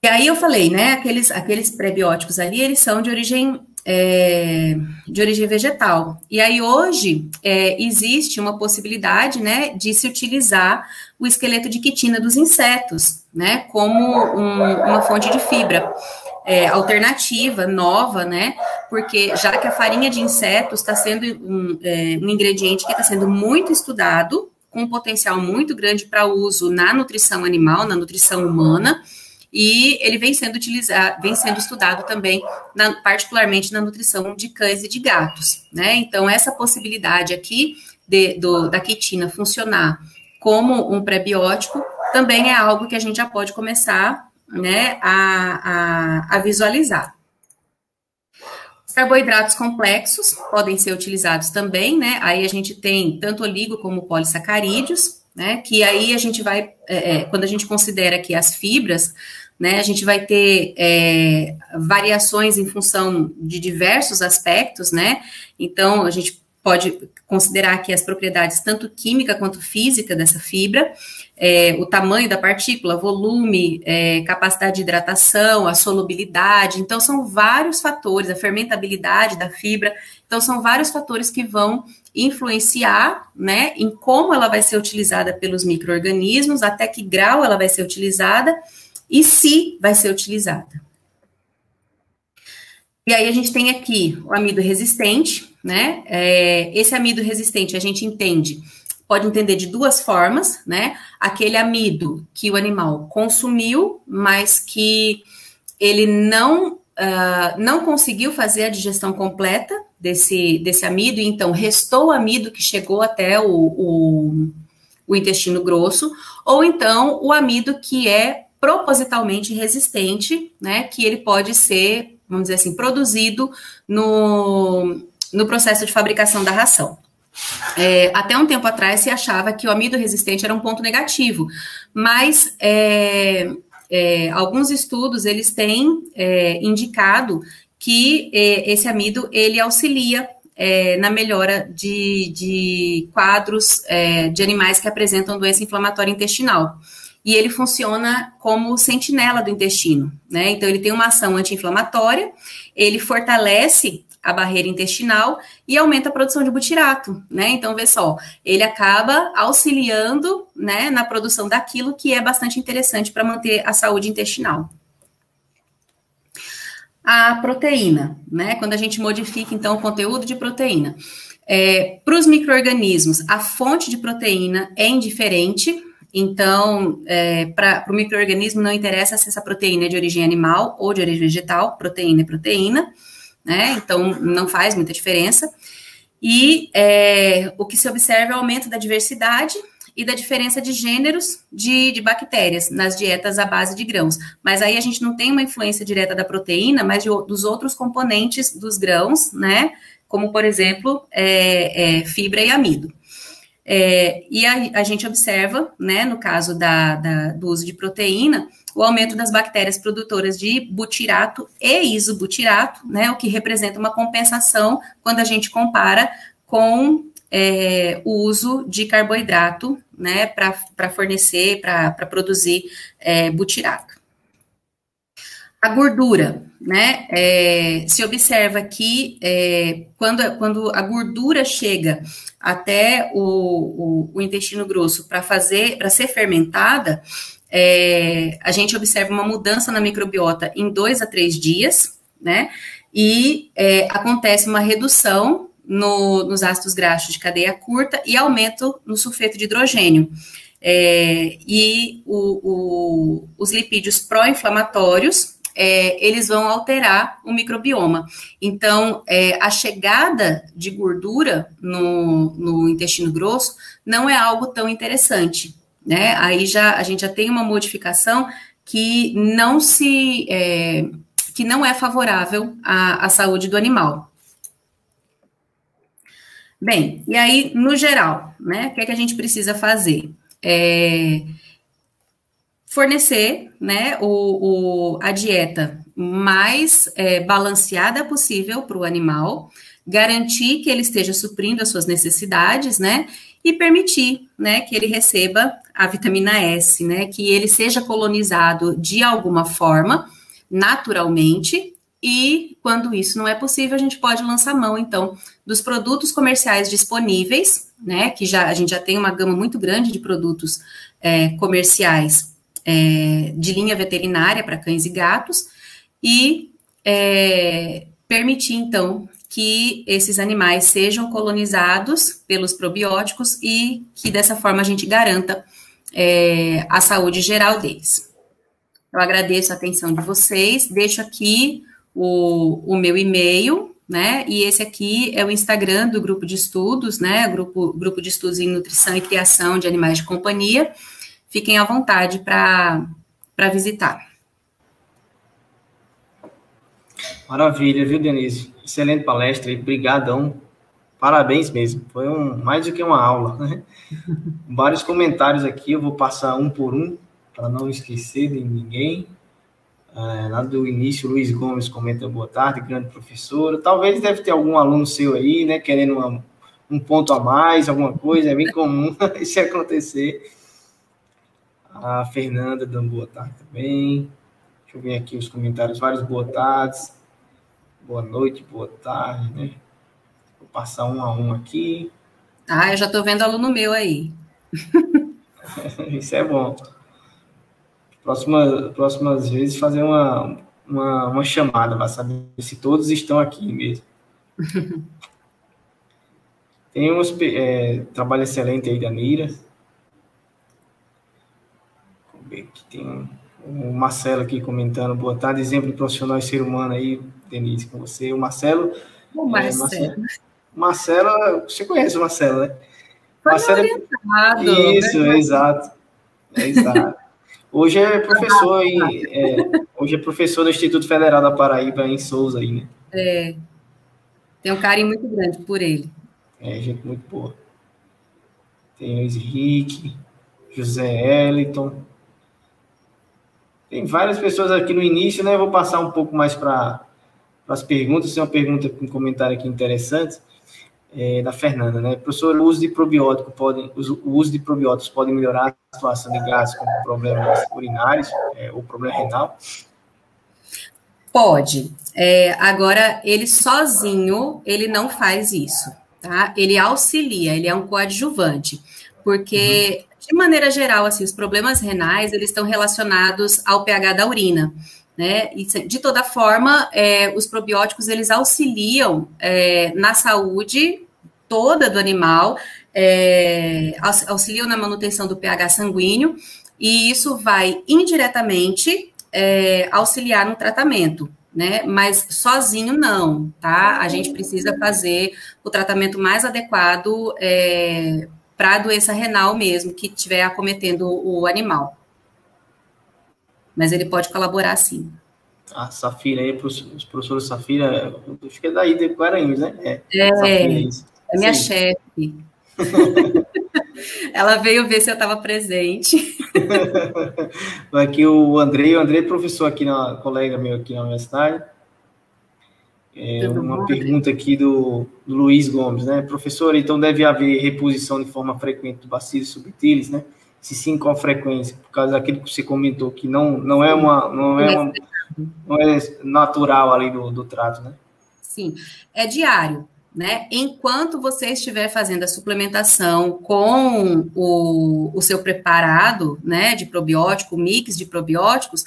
E aí eu falei, né, aqueles, aqueles prebióticos ali, eles são de origem é, de origem vegetal. E aí hoje é, existe uma possibilidade, né, de se utilizar o esqueleto de quitina dos insetos, né, como um, uma fonte de fibra. É, alternativa, nova, né? Porque já que a farinha de insetos está sendo um, é, um ingrediente que está sendo muito estudado, com um potencial muito grande para uso na nutrição animal, na nutrição humana, e ele vem sendo utilizado, vem sendo estudado também, na, particularmente na nutrição de cães e de gatos, né? Então, essa possibilidade aqui de, do, da quitina funcionar como um prebiótico também é algo que a gente já pode começar né, a, a, a visualizar. Os carboidratos complexos podem ser utilizados também, né? Aí a gente tem tanto oligo como polissacarídeos, né? Que aí a gente vai, é, é quando a gente considera que as fibras, né? A gente vai ter é, variações em função de diversos aspectos, né? Então, a gente pode considerar aqui as propriedades tanto química quanto física dessa fibra, é, o tamanho da partícula, volume, é, capacidade de hidratação, a solubilidade. Então, são vários fatores, a fermentabilidade da fibra. Então, são vários fatores que vão influenciar, né, em como ela vai ser utilizada pelos micro-organismos, até que grau ela vai ser utilizada e se vai ser utilizada. E aí a gente tem aqui o amido resistente, né? É, esse amido resistente a gente entende, pode entender de duas formas, né? Aquele amido que o animal consumiu, mas que ele não uh, não conseguiu fazer a digestão completa desse, desse amido, e então restou amido que chegou até o, o, o intestino grosso, ou então o amido que é propositalmente resistente, né? Que ele pode ser vamos dizer assim, produzido no, no processo de fabricação da ração. É, até um tempo atrás se achava que o amido resistente era um ponto negativo, mas é, é, alguns estudos eles têm é, indicado que é, esse amido ele auxilia é, na melhora de, de quadros de animais que apresentam doença inflamatória intestinal e ele funciona como sentinela do intestino, né? Então, ele tem uma ação anti-inflamatória, ele fortalece a barreira intestinal e aumenta a produção de butirato, né? Então, vê só, ele acaba auxiliando, né, na produção daquilo que é bastante interessante para manter a saúde intestinal. A proteína, né? Quando a gente modifica, então, o conteúdo de proteína. É, para os micro-organismos, a fonte de proteína é indiferente, então, é, para o microorganismo não interessa se essa proteína é de origem animal ou de origem vegetal, proteína é proteína, né? Então, não faz muita diferença. E é, o que se observa é o aumento da diversidade e da diferença de gêneros de, de, bactérias nas dietas à base de grãos. Mas aí a gente não tem uma influência direta da proteína, mas de, dos outros componentes dos grãos, né? Como, por exemplo, é, é, fibra e amido. É, e a, a, gente observa, né, no caso da, da, do uso de proteína, o aumento das bactérias produtoras de butirato e isobutirato, né, o que representa uma compensação quando a gente compara com é, o uso de carboidrato, né, para fornecer, para produzir é, butirato. A gordura, né? É, se observa que é, quando, quando a gordura chega até o, o, o intestino grosso para fazer, para ser fermentada, é, a gente observa uma mudança na microbiota em dois a três dias, né? E é, acontece uma redução no, nos ácidos graxos de cadeia curta e aumento no sulfeto de hidrogênio. É, e o, o, os lipídios pró-inflamatórios é, eles vão alterar o microbioma. Então, é, a chegada de gordura no, no intestino grosso não é algo tão interessante, né? Aí já a gente já tem uma modificação que não se é, que não é favorável à, à saúde do animal. Bem, e aí, no geral, né, o que, é que a gente precisa fazer? É, fornecer né, o, o a dieta mais é, balanceada possível para o animal, garantir que ele esteja suprindo as suas necessidades, né? E permitir, né, que ele receba a vitamina S, né? Que ele seja colonizado de alguma forma, naturalmente, e quando isso não é possível, a gente pode lançar mão, então, dos produtos comerciais disponíveis, né? Que já a gente já tem uma gama muito grande de produtos é, comerciais é, de linha veterinária para cães e gatos e é, permitir, então, que esses animais sejam colonizados pelos probióticos e que dessa forma a gente garanta é, a saúde geral deles. Eu agradeço a atenção de vocês, deixo aqui o, o meu e-mail, né? E esse aqui é o Instagram do grupo de estudos, né? Grupo, grupo de estudos em nutrição e criação de animais de companhia fiquem à vontade para visitar. Maravilha, viu, Denise? Excelente palestra e brigadão. Parabéns mesmo. Foi um, mais do que uma aula. Né? Vários comentários aqui, eu vou passar um por um, para não esquecer de ninguém. É, lá do início, Luiz Gomes comenta boa tarde, grande professora. Talvez deve ter algum aluno seu aí, né, querendo uma, um ponto a mais, alguma coisa, é bem comum isso acontecer. A Fernanda dando boa tarde também. Deixa eu ver aqui os comentários, vários boa tardes. Boa noite, boa tarde, né? Vou passar um a um aqui. Ah, eu já estou vendo aluno meu aí. Isso é bom. Próxima, próximas vezes fazer uma, uma, uma chamada para saber se todos estão aqui mesmo. Tem um é, trabalho excelente aí da Mira. Vamos ver aqui, tem um, o Marcelo aqui comentando. Boa tarde, exemplo profissional e ser humano aí, Denise, com você. O Marcelo. O Marcelo. É, Marcelo, Marcelo, você conhece o Marcelo, né? Foi Marcelo, orientado. Isso, né? é exato. É exato. Hoje é professor em, é, hoje é professor do Instituto Federal da Paraíba em Souza aí, né? É. Tem um carinho muito grande por ele. É, gente muito boa. Tem Luiz Henrique, José Eliton. Tem várias pessoas aqui no início, né? Eu vou passar um pouco mais para as perguntas. Tem uma pergunta com um comentário aqui interessante é, da Fernanda, né? Professor, o uso de probiótico pode, o uso de probióticos pode melhorar a situação de gases como problemas urinários é, ou problema renal? Pode. É, agora, ele sozinho, ele não faz isso, tá? Ele auxilia, ele é um coadjuvante, porque, uhum. De maneira geral, assim, os problemas renais, eles estão relacionados ao pH da urina, né? E, de toda forma, é, os probióticos, eles auxiliam é, na saúde toda do animal, é, auxiliam na manutenção do pH sanguíneo, e isso vai indiretamente é, auxiliar no tratamento, né? Mas sozinho não, tá? A gente precisa fazer o tratamento mais adequado é, para a doença renal mesmo que estiver acometendo o animal. Mas ele pode colaborar sim. A Safira aí, os professores Safira, acho que é daí de Guaranhos, né? É, é, Safira, é minha chefe. Ela veio ver se eu estava presente. aqui o Andrei, o Andrei é professor aqui, na, colega meu aqui na universidade. É, uma pergunta aqui do, do, Luiz Gomes, né? Professor, então deve haver reposição de forma frequente do bacilos subtilis, né? Se sim, qual frequência? Por causa daquilo que você comentou, que não, não é uma não é, uma, não é natural ali do, do trato, né? Sim, é diário né? Enquanto você estiver fazendo a suplementação com o, o seu preparado, né, de probiótico, mix de probióticos,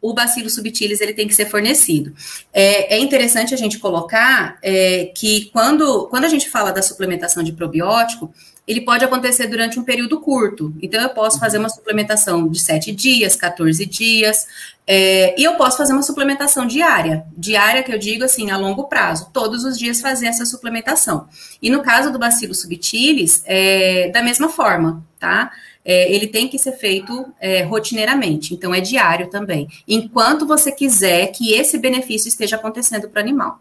o bacilo subtilis ele tem que ser fornecido. É, é interessante a gente colocar é, que quando, quando a gente fala da suplementação de probiótico, ele pode acontecer durante um período curto. Então, eu posso fazer uma suplementação de 7 dias, 14 dias, é, e eu posso fazer uma suplementação diária. Diária, que eu digo assim, a longo prazo. Todos os dias fazer essa suplementação. E no caso do bacilo subtilis, é, da mesma forma, tá? É, ele tem que ser feito é, rotineiramente, então é diário também, enquanto você quiser que esse benefício esteja acontecendo para o animal.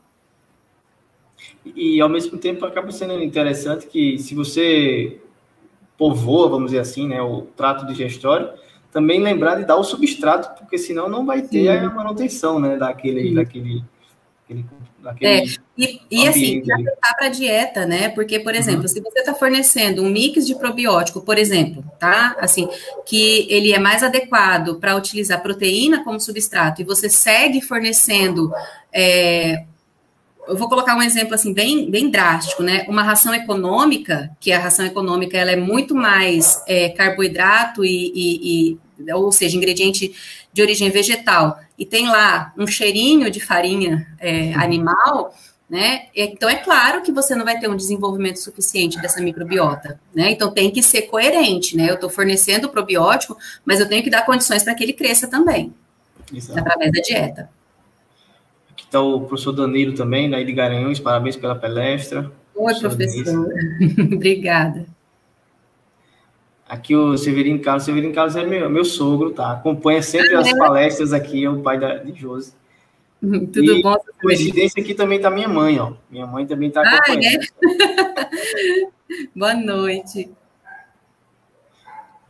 E, ao mesmo tempo, acaba sendo interessante que, se você povoa, vamos dizer assim, né, o trato digestório, também lembrar de dar o substrato, porque senão não vai ter Sim. a manutenção né, daquele, daquele, daquele, daquele é, e, e assim, adaptar para a dieta, né? Porque, por exemplo, uhum. se você está fornecendo um mix de probiótico, por exemplo, tá? Assim, que ele é mais adequado para utilizar proteína como substrato, e você segue fornecendo é, eu vou colocar um exemplo assim bem, bem drástico, né? Uma ração econômica, que a ração econômica ela é muito mais é, carboidrato e, e, e, ou seja, ingrediente de origem vegetal, e tem lá um cheirinho de farinha é, animal, né? Então é claro que você não vai ter um desenvolvimento suficiente dessa microbiota, né? Então tem que ser coerente, né? Eu estou fornecendo o probiótico, mas eu tenho que dar condições para que ele cresça também, Exato. através da dieta. Está o professor Danilo também, da Ilha Garanhões, parabéns pela palestra. Oi, professor. Obrigada. Aqui o Severino Carlos. Severino Carlos é meu, meu sogro, tá? Acompanha sempre as palestras aqui, é o pai da, de Josi. Tudo e, bom? Coincidência aqui também está minha mãe, ó. Minha mãe também está acompanhando. Ah, é? Boa noite.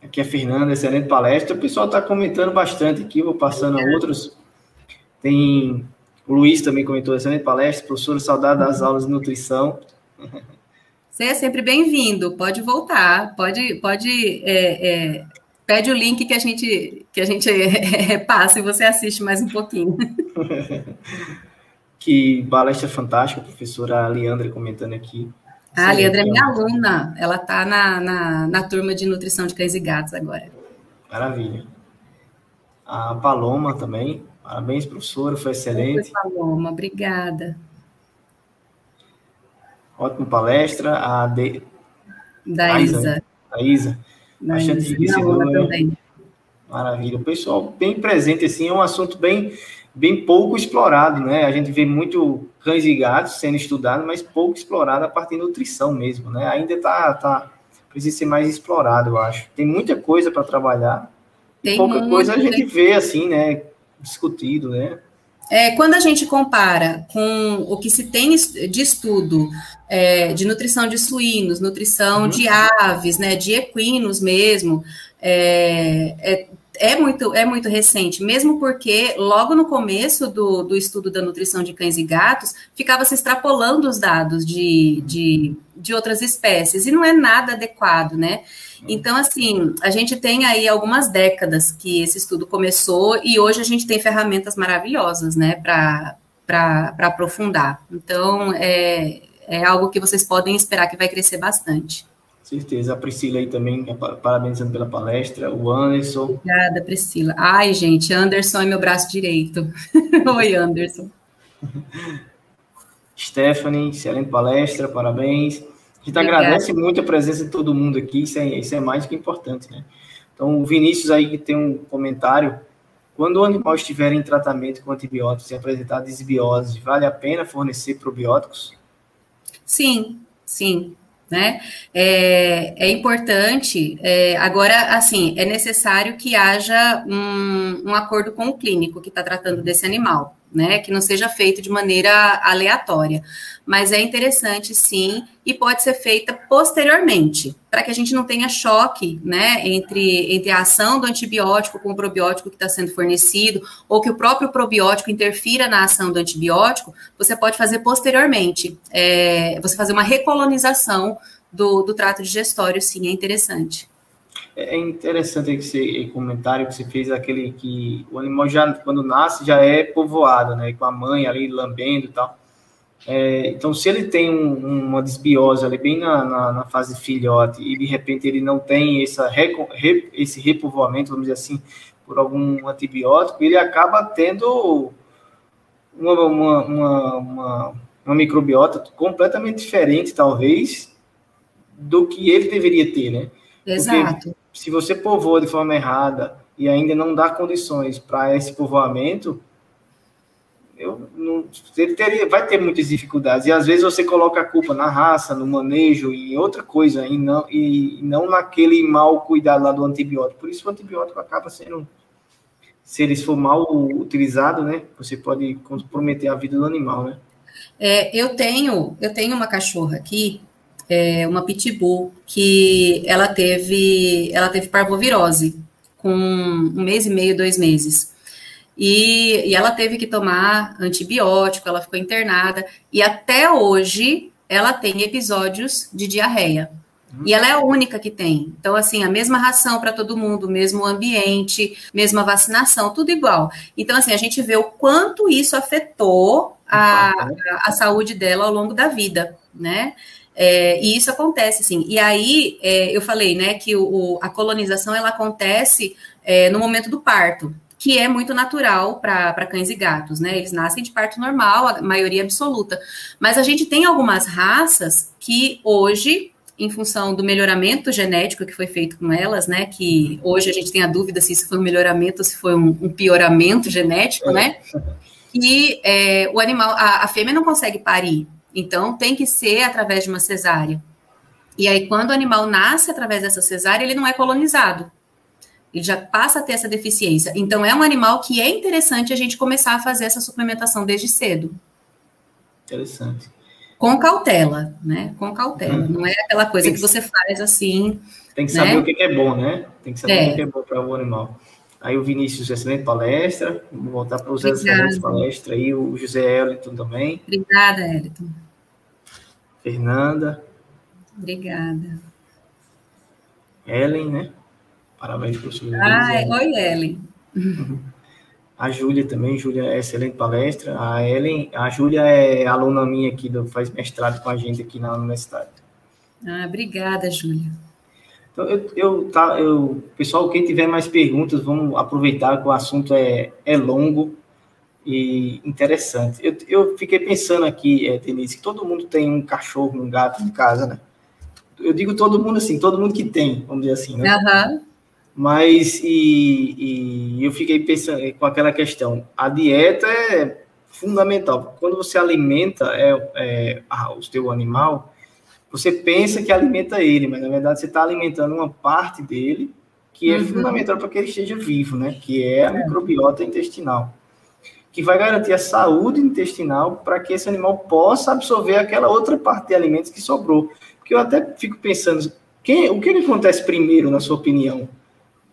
Aqui é a Fernanda, excelente palestra. O pessoal está comentando bastante aqui, vou passando a outros. Tem o Luiz também comentou excelente palestra, professor, saudade das aulas de nutrição. Você é sempre bem-vindo, pode voltar, pode, pode é, é, pede o link que a gente que a gente passa e você assiste mais um pouquinho. que palestra fantástica, a professora Leandra comentando aqui. Ah, a Leandra é minha aluna, ela está na, na, na turma de nutrição de cães e gatos agora. Maravilha. A Paloma também, parabéns, professora, foi excelente. Oi, Paloma, obrigada. Ótima palestra. A de... da Isa. A Isa. Bastante enriquecedora. Maravilha. O pessoal bem presente, assim, é um assunto bem, bem pouco explorado, né? A gente vê muito cães e gatos sendo estudado, mas pouco explorado a partir da nutrição mesmo, né? Ainda está tá, precisa ser mais explorado, eu acho. Tem muita coisa para trabalhar. Tem pouca muito, coisa a gente vê, assim, né? Discutido, né? É, quando a gente compara com o que se tem de estudo é, de nutrição de suínos, nutrição uhum. de aves, né, de equinos mesmo, é, é, é, muito, é muito recente, mesmo porque logo no começo do, do estudo da nutrição de cães e gatos, ficava se extrapolando os dados de, de, de outras espécies, e não é nada adequado, né? Então, assim, a gente tem aí algumas décadas que esse estudo começou e hoje a gente tem ferramentas maravilhosas, né, para aprofundar. Então, é, é algo que vocês podem esperar que vai crescer bastante. Certeza. A Priscila aí também, parabenizando pela palestra. O Anderson. Obrigada, Priscila. Ai, gente, Anderson é meu braço direito. Oi, Anderson. Stephanie, excelente palestra, parabéns. A gente Obrigada. agradece muito a presença de todo mundo aqui, isso é, isso é mais que importante, né? Então, o Vinícius aí que tem um comentário. Quando o animal estiver em tratamento com antibióticos e apresentar desbiose, vale a pena fornecer probióticos? Sim, sim. Né? É, é importante, é, agora, assim, é necessário que haja um, um acordo com o clínico que está tratando desse animal né? Que não seja feito de maneira aleatória. Mas é interessante, sim, e pode ser feita posteriormente, para que a gente não tenha choque, né, entre, entre a ação do antibiótico com o probiótico que está sendo fornecido, ou que o próprio probiótico interfira na ação do antibiótico, você pode fazer posteriormente. É, você fazer uma recolonização do, do trato digestório, sim, é interessante. É interessante esse comentário que você fez, aquele que o animal já, quando nasce, já é povoado, né? Com a mãe ali lambendo e tal. É, então, se ele tem um, uma desbiose ali bem na, na, na, fase filhote e de repente ele não tem essa re, esse repovoamento, vamos dizer assim, por algum antibiótico, ele acaba tendo uma, uma, uma, uma, uma microbiota completamente diferente, talvez, do que ele deveria ter, né? Exato se você povoa de forma errada e ainda não dá condições para esse povoamento, eu não, ele teria, vai ter muitas dificuldades. E às vezes você coloca a culpa na raça, no manejo, em outra coisa, e não, e não naquele mal cuidado lá do antibiótico. Por isso o antibiótico acaba sendo, se ele for mal utilizado, né? Você pode comprometer a vida do animal, né? É, eu tenho, eu tenho uma cachorra aqui é, uma pitbull que ela teve, ela teve parvovirose com um mês e meio, dois meses. E, e ela teve que tomar antibiótico, ela ficou internada, e até hoje ela tem episódios de diarreia. Uhum. E ela é a única que tem. Então, assim, a mesma ração para todo mundo, mesmo ambiente, mesma vacinação, tudo igual. Então, assim, a gente vê o quanto isso afetou a, a, a saúde dela ao longo da vida, né? É, e isso acontece, sim. E aí, é, eu falei, né, que o, a colonização, ela acontece é, no momento do parto, que é muito natural para cães e gatos, né? Eles nascem de parto normal, a maioria absoluta. Mas a gente tem algumas raças que hoje, em função do melhoramento genético que foi feito com elas, né? Que hoje a gente tem a dúvida se isso foi um melhoramento ou se foi um, um pioramento genético, né? E é, o animal, a, a fêmea não consegue parir, então, tem que ser através de uma cesárea. E aí, quando o animal nasce através dessa cesárea, ele não é colonizado. Ele já passa a ter essa deficiência. Então, é um animal que é interessante a gente começar a fazer essa suplementação desde cedo. Interessante. Com cautela, né? Com cautela. Uhum. Não é aquela coisa que, que, você faz assim. Tem que saber né? o que é bom, né? Tem que saber é. o que é bom para o animal. Aí o Vinícius, excelente palestra. Vou voltar para os excelentes palestras aí. O José Eliton também. Obrigada, Eliton. Fernanda. Obrigada. Ellen, né? Parabéns, professor. Ah, é. oi, Ellen. A Júlia também, Júlia é excelente palestra. A Ellen, a Júlia é aluna minha aqui, do, faz mestrado com a gente aqui na universidade. Ah, obrigada, Júlia. Eu, eu, tá, eu, pessoal, quem tiver mais perguntas, vamos aproveitar que o assunto é, é longo e interessante. Eu, eu fiquei pensando aqui, é, Denise, que todo mundo tem um cachorro, um gato em casa, né? Eu digo todo mundo assim, todo mundo que tem, vamos dizer assim, né? Uhum. Mas, e, e eu fiquei pensando com aquela questão, a dieta é fundamental. Quando você alimenta é, é, o seu animal, você pensa que alimenta ele, mas na verdade você está alimentando uma parte dele que é uhum. fundamental para que ele esteja vivo, né? Que é a é. microbiota intestinal, que vai garantir a saúde intestinal para que esse animal possa absorver aquela outra parte de alimentos que sobrou. Porque eu até fico pensando, quem, o que, que acontece primeiro, na sua opinião?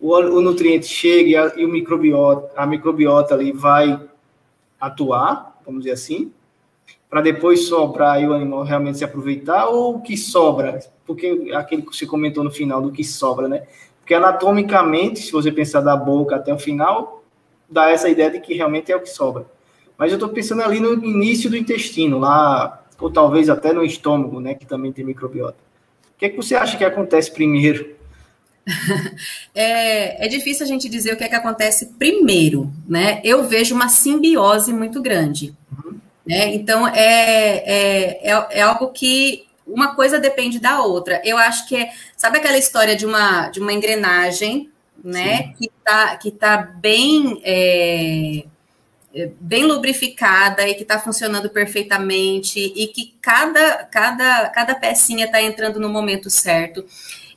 O, o nutriente chega e, a, e o microbiota, a microbiota ali vai atuar, vamos dizer assim, para depois sobrar e o animal realmente se aproveitar, ou o que sobra? Porque aquele que você comentou no final do que sobra, né? Porque anatomicamente, se você pensar da boca até o final, dá essa ideia de que realmente é o que sobra. Mas eu estou pensando ali no início do intestino, lá, ou talvez até no estômago, né, que também tem microbiota. O que, é que você acha que acontece primeiro? É, é, difícil a gente dizer o que é que acontece primeiro, né? Eu vejo uma simbiose muito grande. Uhum. Né? Então, é, é, é, é, algo que uma coisa depende da outra. Eu acho que é, sabe aquela história de uma, de uma engrenagem, né, que tá, que tá bem, é, é bem lubrificada e que está funcionando perfeitamente e que cada, cada, cada pecinha está entrando no momento certo.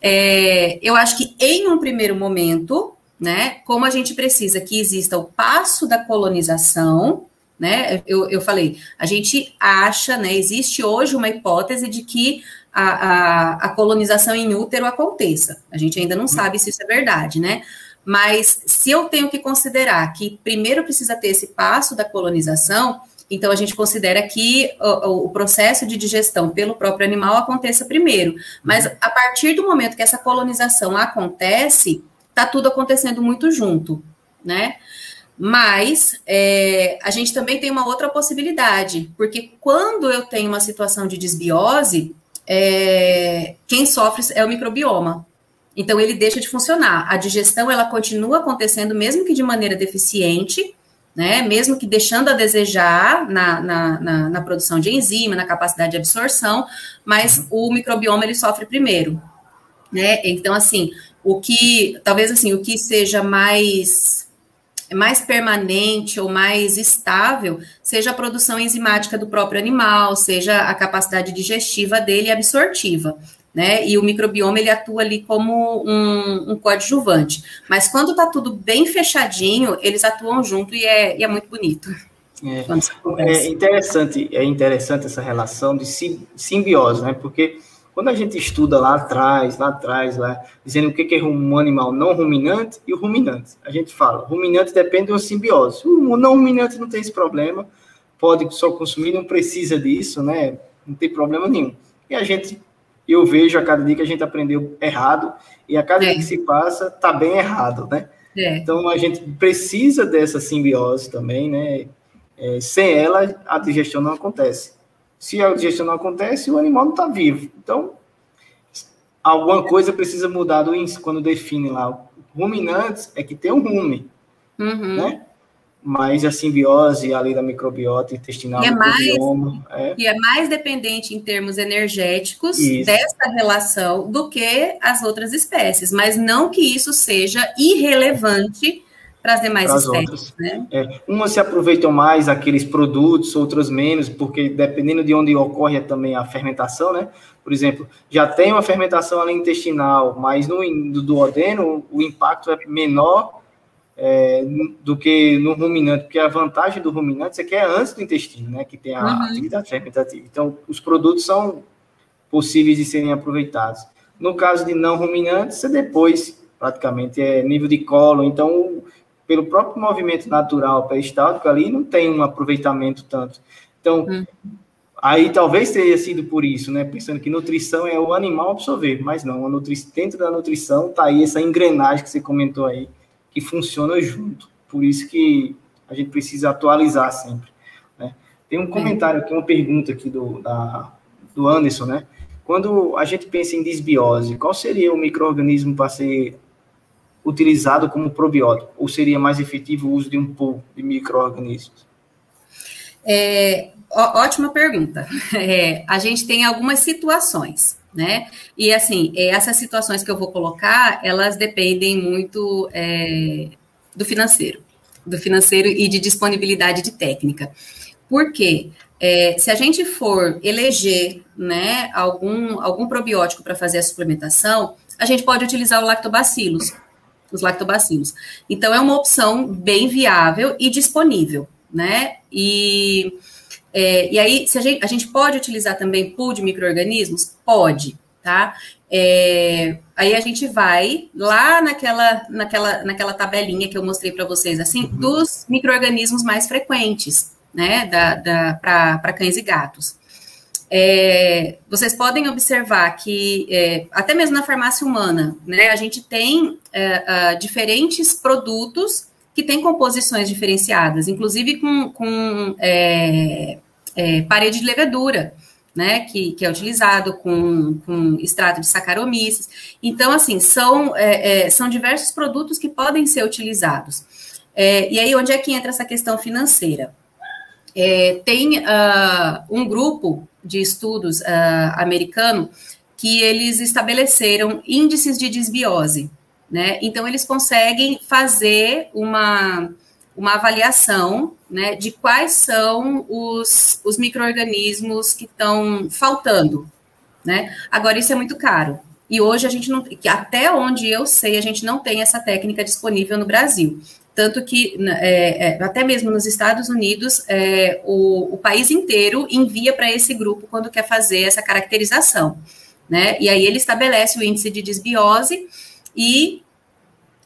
É, eu acho que em um primeiro momento, né, como a gente precisa que exista o passo da colonização, né? Eu, eu falei, a gente acha, né? Existe hoje uma hipótese de que a, a, a colonização em útero aconteça. A gente ainda não sabe se isso é verdade, né? Mas se eu tenho que considerar que primeiro precisa ter esse passo da colonização, então a gente considera que o, o, processo de digestão pelo próprio animal aconteça primeiro. Mas a partir do momento que essa colonização acontece, tá tudo acontecendo muito junto, né? Mas é, a gente também tem uma outra possibilidade, porque quando eu tenho uma situação de desbiose, é, quem sofre é o microbioma. Então ele deixa de funcionar. A digestão ela continua acontecendo, mesmo que de maneira deficiente, né? Mesmo que deixando a desejar na, na, na, na produção de enzima, na capacidade de absorção, mas o microbioma ele sofre primeiro, né? Então assim, o que talvez assim o que seja mais mais permanente ou mais estável seja a produção enzimática do próprio animal, seja a capacidade digestiva dele e absortiva. Né? E o microbioma ele atua ali como um, um coadjuvante. Mas quando está tudo bem fechadinho, eles atuam junto e é, e é muito bonito. É, é, interessante, é interessante essa relação de simbiose, né? Porque quando a gente estuda lá atrás, lá atrás, lá, dizendo o que é um animal não ruminante e o ruminante, a gente fala, ruminante depende de uma simbiose. O não ruminante não tem esse problema, pode só consumir, não precisa disso, né? Não tem problema nenhum. E a gente, eu vejo a cada dia que a gente aprendeu errado, e a cada é. dia que se passa, tá bem errado, né? É. Então a gente precisa dessa simbiose também, né? É, sem ela, a digestão não acontece. Se a digestão não acontece, o animal não está vivo. Então, alguma coisa precisa mudar do índice quando define lá. Ruminantes é que tem um rume, uhum. né? Mas a simbiose ali da microbiota intestinal, e é, mais, é... e é mais dependente em termos energéticos isso. dessa relação do que as outras espécies, mas não que isso seja irrelevante para as demais espécies. Né? É, umas se aproveitam mais aqueles produtos, outras menos, porque dependendo de onde ocorre também a fermentação, né? Por exemplo, já tem uma fermentação intestinal, mas no do duodeno o impacto é menor é, do que no ruminante, porque a vantagem do ruminante é que é antes do intestino, né? Que tem a uhum. atividade fermentativa. Então, os produtos são possíveis de serem aproveitados. No caso de não ruminantes, é depois, praticamente, é nível de colo. Então, pelo próprio movimento natural peristáltico ali, não tem um aproveitamento tanto. Então, hum. Aí talvez tenha sido por isso, né? Pensando que nutrição é o animal absorver, mas não, nutri... dentro da nutrição tá aí essa engrenagem que você comentou aí, que funciona junto. Por isso que a gente precisa atualizar sempre. Né? Tem um comentário aqui, uma pergunta aqui do, da, do Anderson, né? Quando a gente pensa em desbiose, qual seria o microorganismo para ser utilizado como probiótico? Ou seria mais efetivo o uso de um pool de microorganismos? É, ótima pergunta. É, a gente tem algumas situações, né? E assim, é, essas situações que eu vou colocar, elas dependem muito é, do financeiro, do financeiro e de disponibilidade de técnica. Por quê? É, se a gente for eleger né, algum, algum probiótico para fazer a suplementação, a gente pode utilizar o lactobacilos, os lactobacilos. Então, é uma opção bem viável e disponível, né? E, é, e aí, se a gente, a gente pode utilizar também pool de micro-organismos? Pode, tá? É, aí a gente vai lá naquela, naquela, naquela tabelinha que eu mostrei para vocês, assim, uhum. dos micro-organismos mais frequentes, né, da, da, para cães e gatos. É, vocês podem observar que, é, até mesmo na farmácia humana, né, a gente tem é, diferentes produtos que têm composições diferenciadas, inclusive com, com é, é, parede de levedura, né, que, que é utilizado com, com extrato de Saccharomyces. Então, assim, são, é, são diversos produtos que podem ser utilizados. e aí, onde é que entra essa questão financeira? Tem uh, um grupo de estudos uh, americano que eles estabeleceram índices de desbiose, né? Então eles conseguem fazer uma, uma avaliação, né, de quais são os, os micro-organismos que estão faltando, né? Agora isso é muito caro. E hoje a gente não, até onde eu sei, a gente não tem essa técnica disponível no Brasil. Tanto que, é, é, até mesmo nos Estados Unidos, é, o, o, país inteiro envia para esse grupo quando quer fazer essa caracterização. Né? E aí ele estabelece o índice de desbiose e,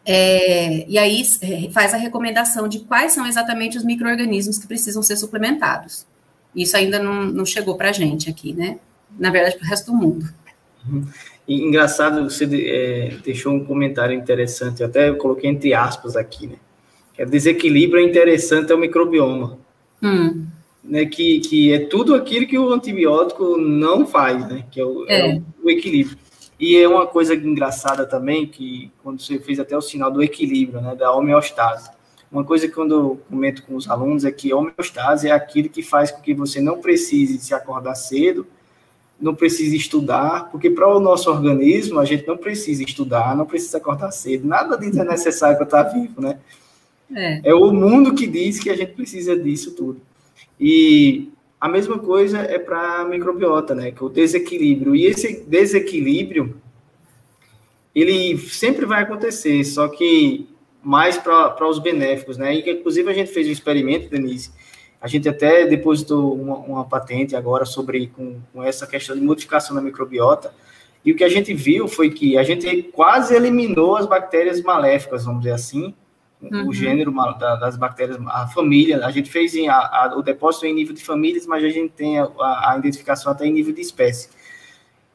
é, e aí é, faz a recomendação de quais são exatamente os micro-organismos que precisam ser suplementados. Isso ainda não, não chegou para a gente aqui, né? Na verdade, para o resto do mundo. Uhum. E, engraçado, você é, deixou um comentário interessante, até eu coloquei entre aspas aqui, né? É desequilíbrio é interessante é o microbioma. Hum. Né, que, que é tudo aquilo que o antibiótico não faz, né? Que é o, é. É o equilíbrio. E é uma coisa engraçada também, que quando você fez até o sinal do equilíbrio, né? Da homeostase. Uma coisa que quando eu comento com os alunos é que a homeostase é aquilo que faz com que você não precise se acordar cedo, não precise estudar, porque para o nosso organismo a gente não precisa estudar, não precisa acordar cedo, nada disso é necessário para estar vivo, né? É. é o mundo que diz que a gente precisa disso tudo. E a mesma coisa é para a microbiota, né? Que é o desequilíbrio. E esse desequilíbrio, ele sempre vai acontecer, só que mais para os benéficos, né? E inclusive a gente fez um experimento, Denise. A gente até depositou uma, uma patente agora sobre com, com essa questão de modificação da microbiota. E o que a gente viu foi que a gente quase eliminou as bactérias maléficas, vamos dizer assim, uhum. o gênero da, das bactérias, a família. A gente fez em, a, a, o depósito em nível de famílias, mas a gente tem a, a, identificação até em nível de espécie.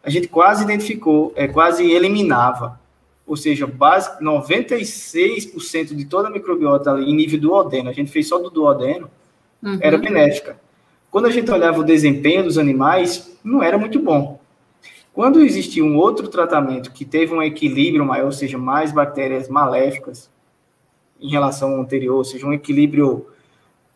A gente quase identificou, é, quase eliminava, ou seja, base, 96% de toda a microbiota em nível duodeno, a gente fez só do duodeno, uhum. era benéfica. Quando a gente olhava o desempenho dos animais, não era muito bom. Quando existia um outro tratamento que teve um equilíbrio maior, ou seja, mais bactérias maléficas, em relação ao anterior, ou seja, um equilíbrio,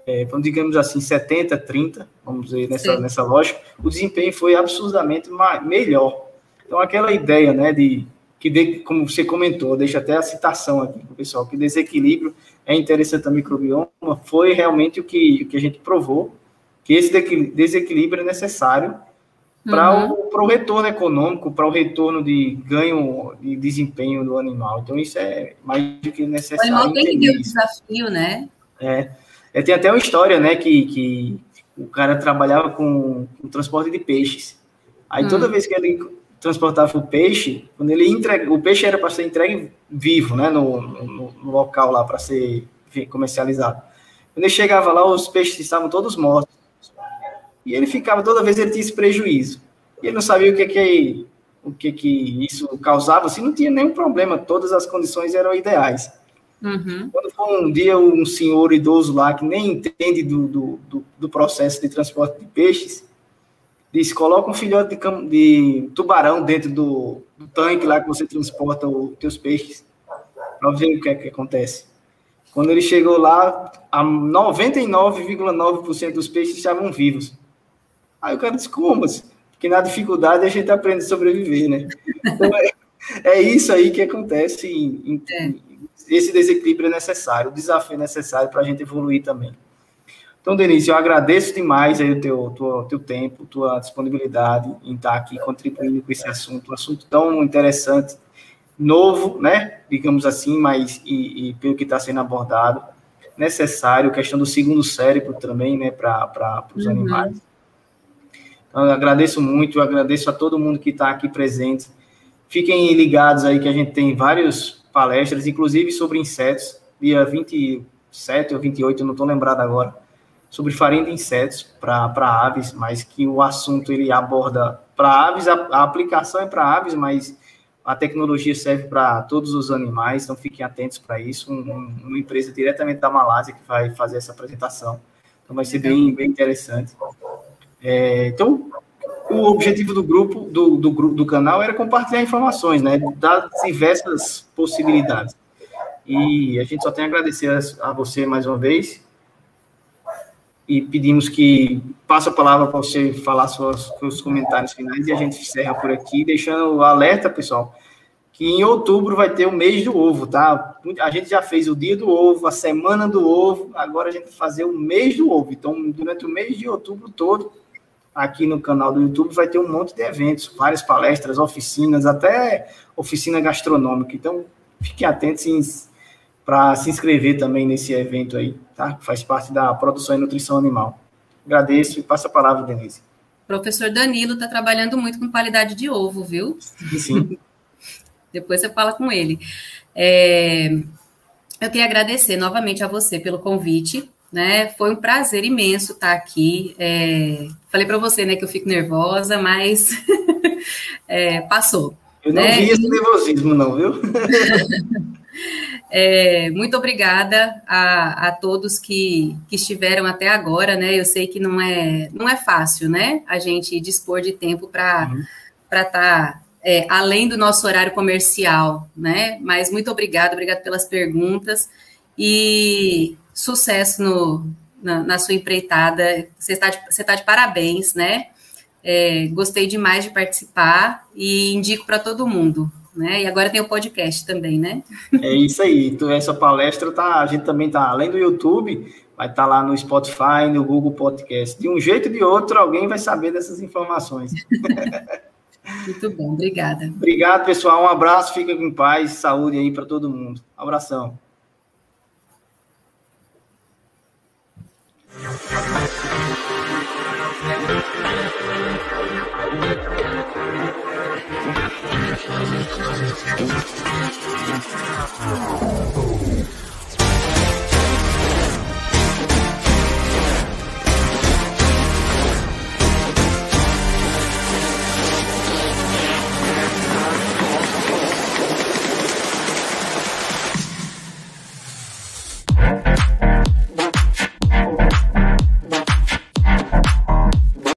é, digamos assim, 70, 30, vamos dizer, nessa, nessa lógica, o desempenho foi absurdamente melhor. Então, aquela ideia, né, de que, de, como você comentou, deixa até a citação aqui para o pessoal, que desequilíbrio é interessante a microbioma, foi realmente o que, o que a gente provou, que esse desequilíbrio é necessário para uhum. o, retorno econômico, para o retorno de ganho de desempenho do animal. Então, isso é mais do que necessário. O animal tem que ter o desafio, né? É. é. Tem até uma história, né, que, que o cara trabalhava com, com transporte de peixes. Aí, hum. toda vez que ele transportava o peixe, quando ele entrega, o peixe era para ser entregue vivo, né, no, no, no local lá para ser comercializado. Quando ele chegava lá, os peixes estavam todos mortos. E ele ficava, toda vez ele tinha esse prejuízo. E ele não sabia o que que, o que, que isso causava, assim, não tinha nenhum problema, todas as condições eram ideais. Uhum. Quando for um dia um senhor idoso lá que nem entende do, do, do, do processo de transporte de peixes, diz, coloca um filhote de, de tubarão dentro do, do, tanque lá que você transporta os teus peixes, para ver o que é que acontece. Quando ele chegou lá, 99,9% dos peixes estavam vivos. Aí o cara disse, como? Porque na dificuldade a gente aprende a sobreviver, né? Então, é, é isso aí que acontece. Em, em, é. Esse desequilíbrio é necessário, o desafio é necessário para a gente evoluir também. Então, Denise, eu agradeço demais aí o teu, teu, teu tempo, tua disponibilidade em estar aqui contribuindo com esse assunto, um assunto tão interessante, novo, né, digamos assim, mas e, e pelo que está sendo abordado, necessário, questão do segundo cérebro também, né, para os uhum. animais. Eu agradeço muito, eu agradeço a todo mundo que está aqui presente. Fiquem ligados aí que a gente tem várias palestras, inclusive sobre insetos, dia 27 ou 28, eu não estou lembrado agora sobre farinha de insetos para aves, mas que o assunto ele aborda para aves, a, a, aplicação é para aves, mas a tecnologia serve para todos os animais, então fiquem atentos para isso. Um, um, uma empresa diretamente da Malásia que vai fazer essa apresentação, então vai ser bem, bem interessante. É, então, o objetivo do grupo, do, do, do canal, era compartilhar informações, né, das diversas possibilidades. E a gente só tem a agradecer a, a você mais uma vez e pedimos que passe a palavra para você falar suas, seus comentários finais e a gente encerra por aqui, deixando o alerta, pessoal, que em outubro vai ter o mês do ovo, tá? A gente já fez o dia do ovo, a semana do ovo, agora a gente vai fazer o mês do ovo. Então, durante o mês de outubro todo, aqui no canal do YouTube, vai ter um monte de eventos, várias palestras, oficinas, até oficina gastronômica. Então, fiquem atentos para se inscrever também nesse evento aí, tá? Faz parte da produção e nutrição animal. Agradeço e passo a palavra, Denise. Professor Danilo está trabalhando muito com qualidade de ovo, viu? Sim. sim. Depois você fala com ele. É, eu queria agradecer novamente a você pelo convite. Né? Foi um prazer imenso estar aqui. É, falei para você né, que eu fico nervosa, mas é, passou. Eu não né? vi esse nervosismo, não, viu? É, muito obrigada a, a todos que, que estiveram até agora, né? Eu sei que não é, não é fácil, né? A gente dispor de tempo para uhum. estar tá, é, além do nosso horário comercial, né? Mas muito obrigada, obrigada pelas perguntas e sucesso no, na, na sua empreitada. Você está de, você está de parabéns, né? É, gostei demais de participar e indico para todo mundo né? E agora tem o podcast também, né? É isso aí. Então, essa palestra tá, a gente também tá além do YouTube, vai estar tá lá no Spotify, no Google Podcast. De um jeito ou de outro, alguém vai saber dessas informações. Muito bom, obrigada. Obrigado, pessoal. Um abraço, fica com paz, saúde aí para todo mundo. Um abração. Oh.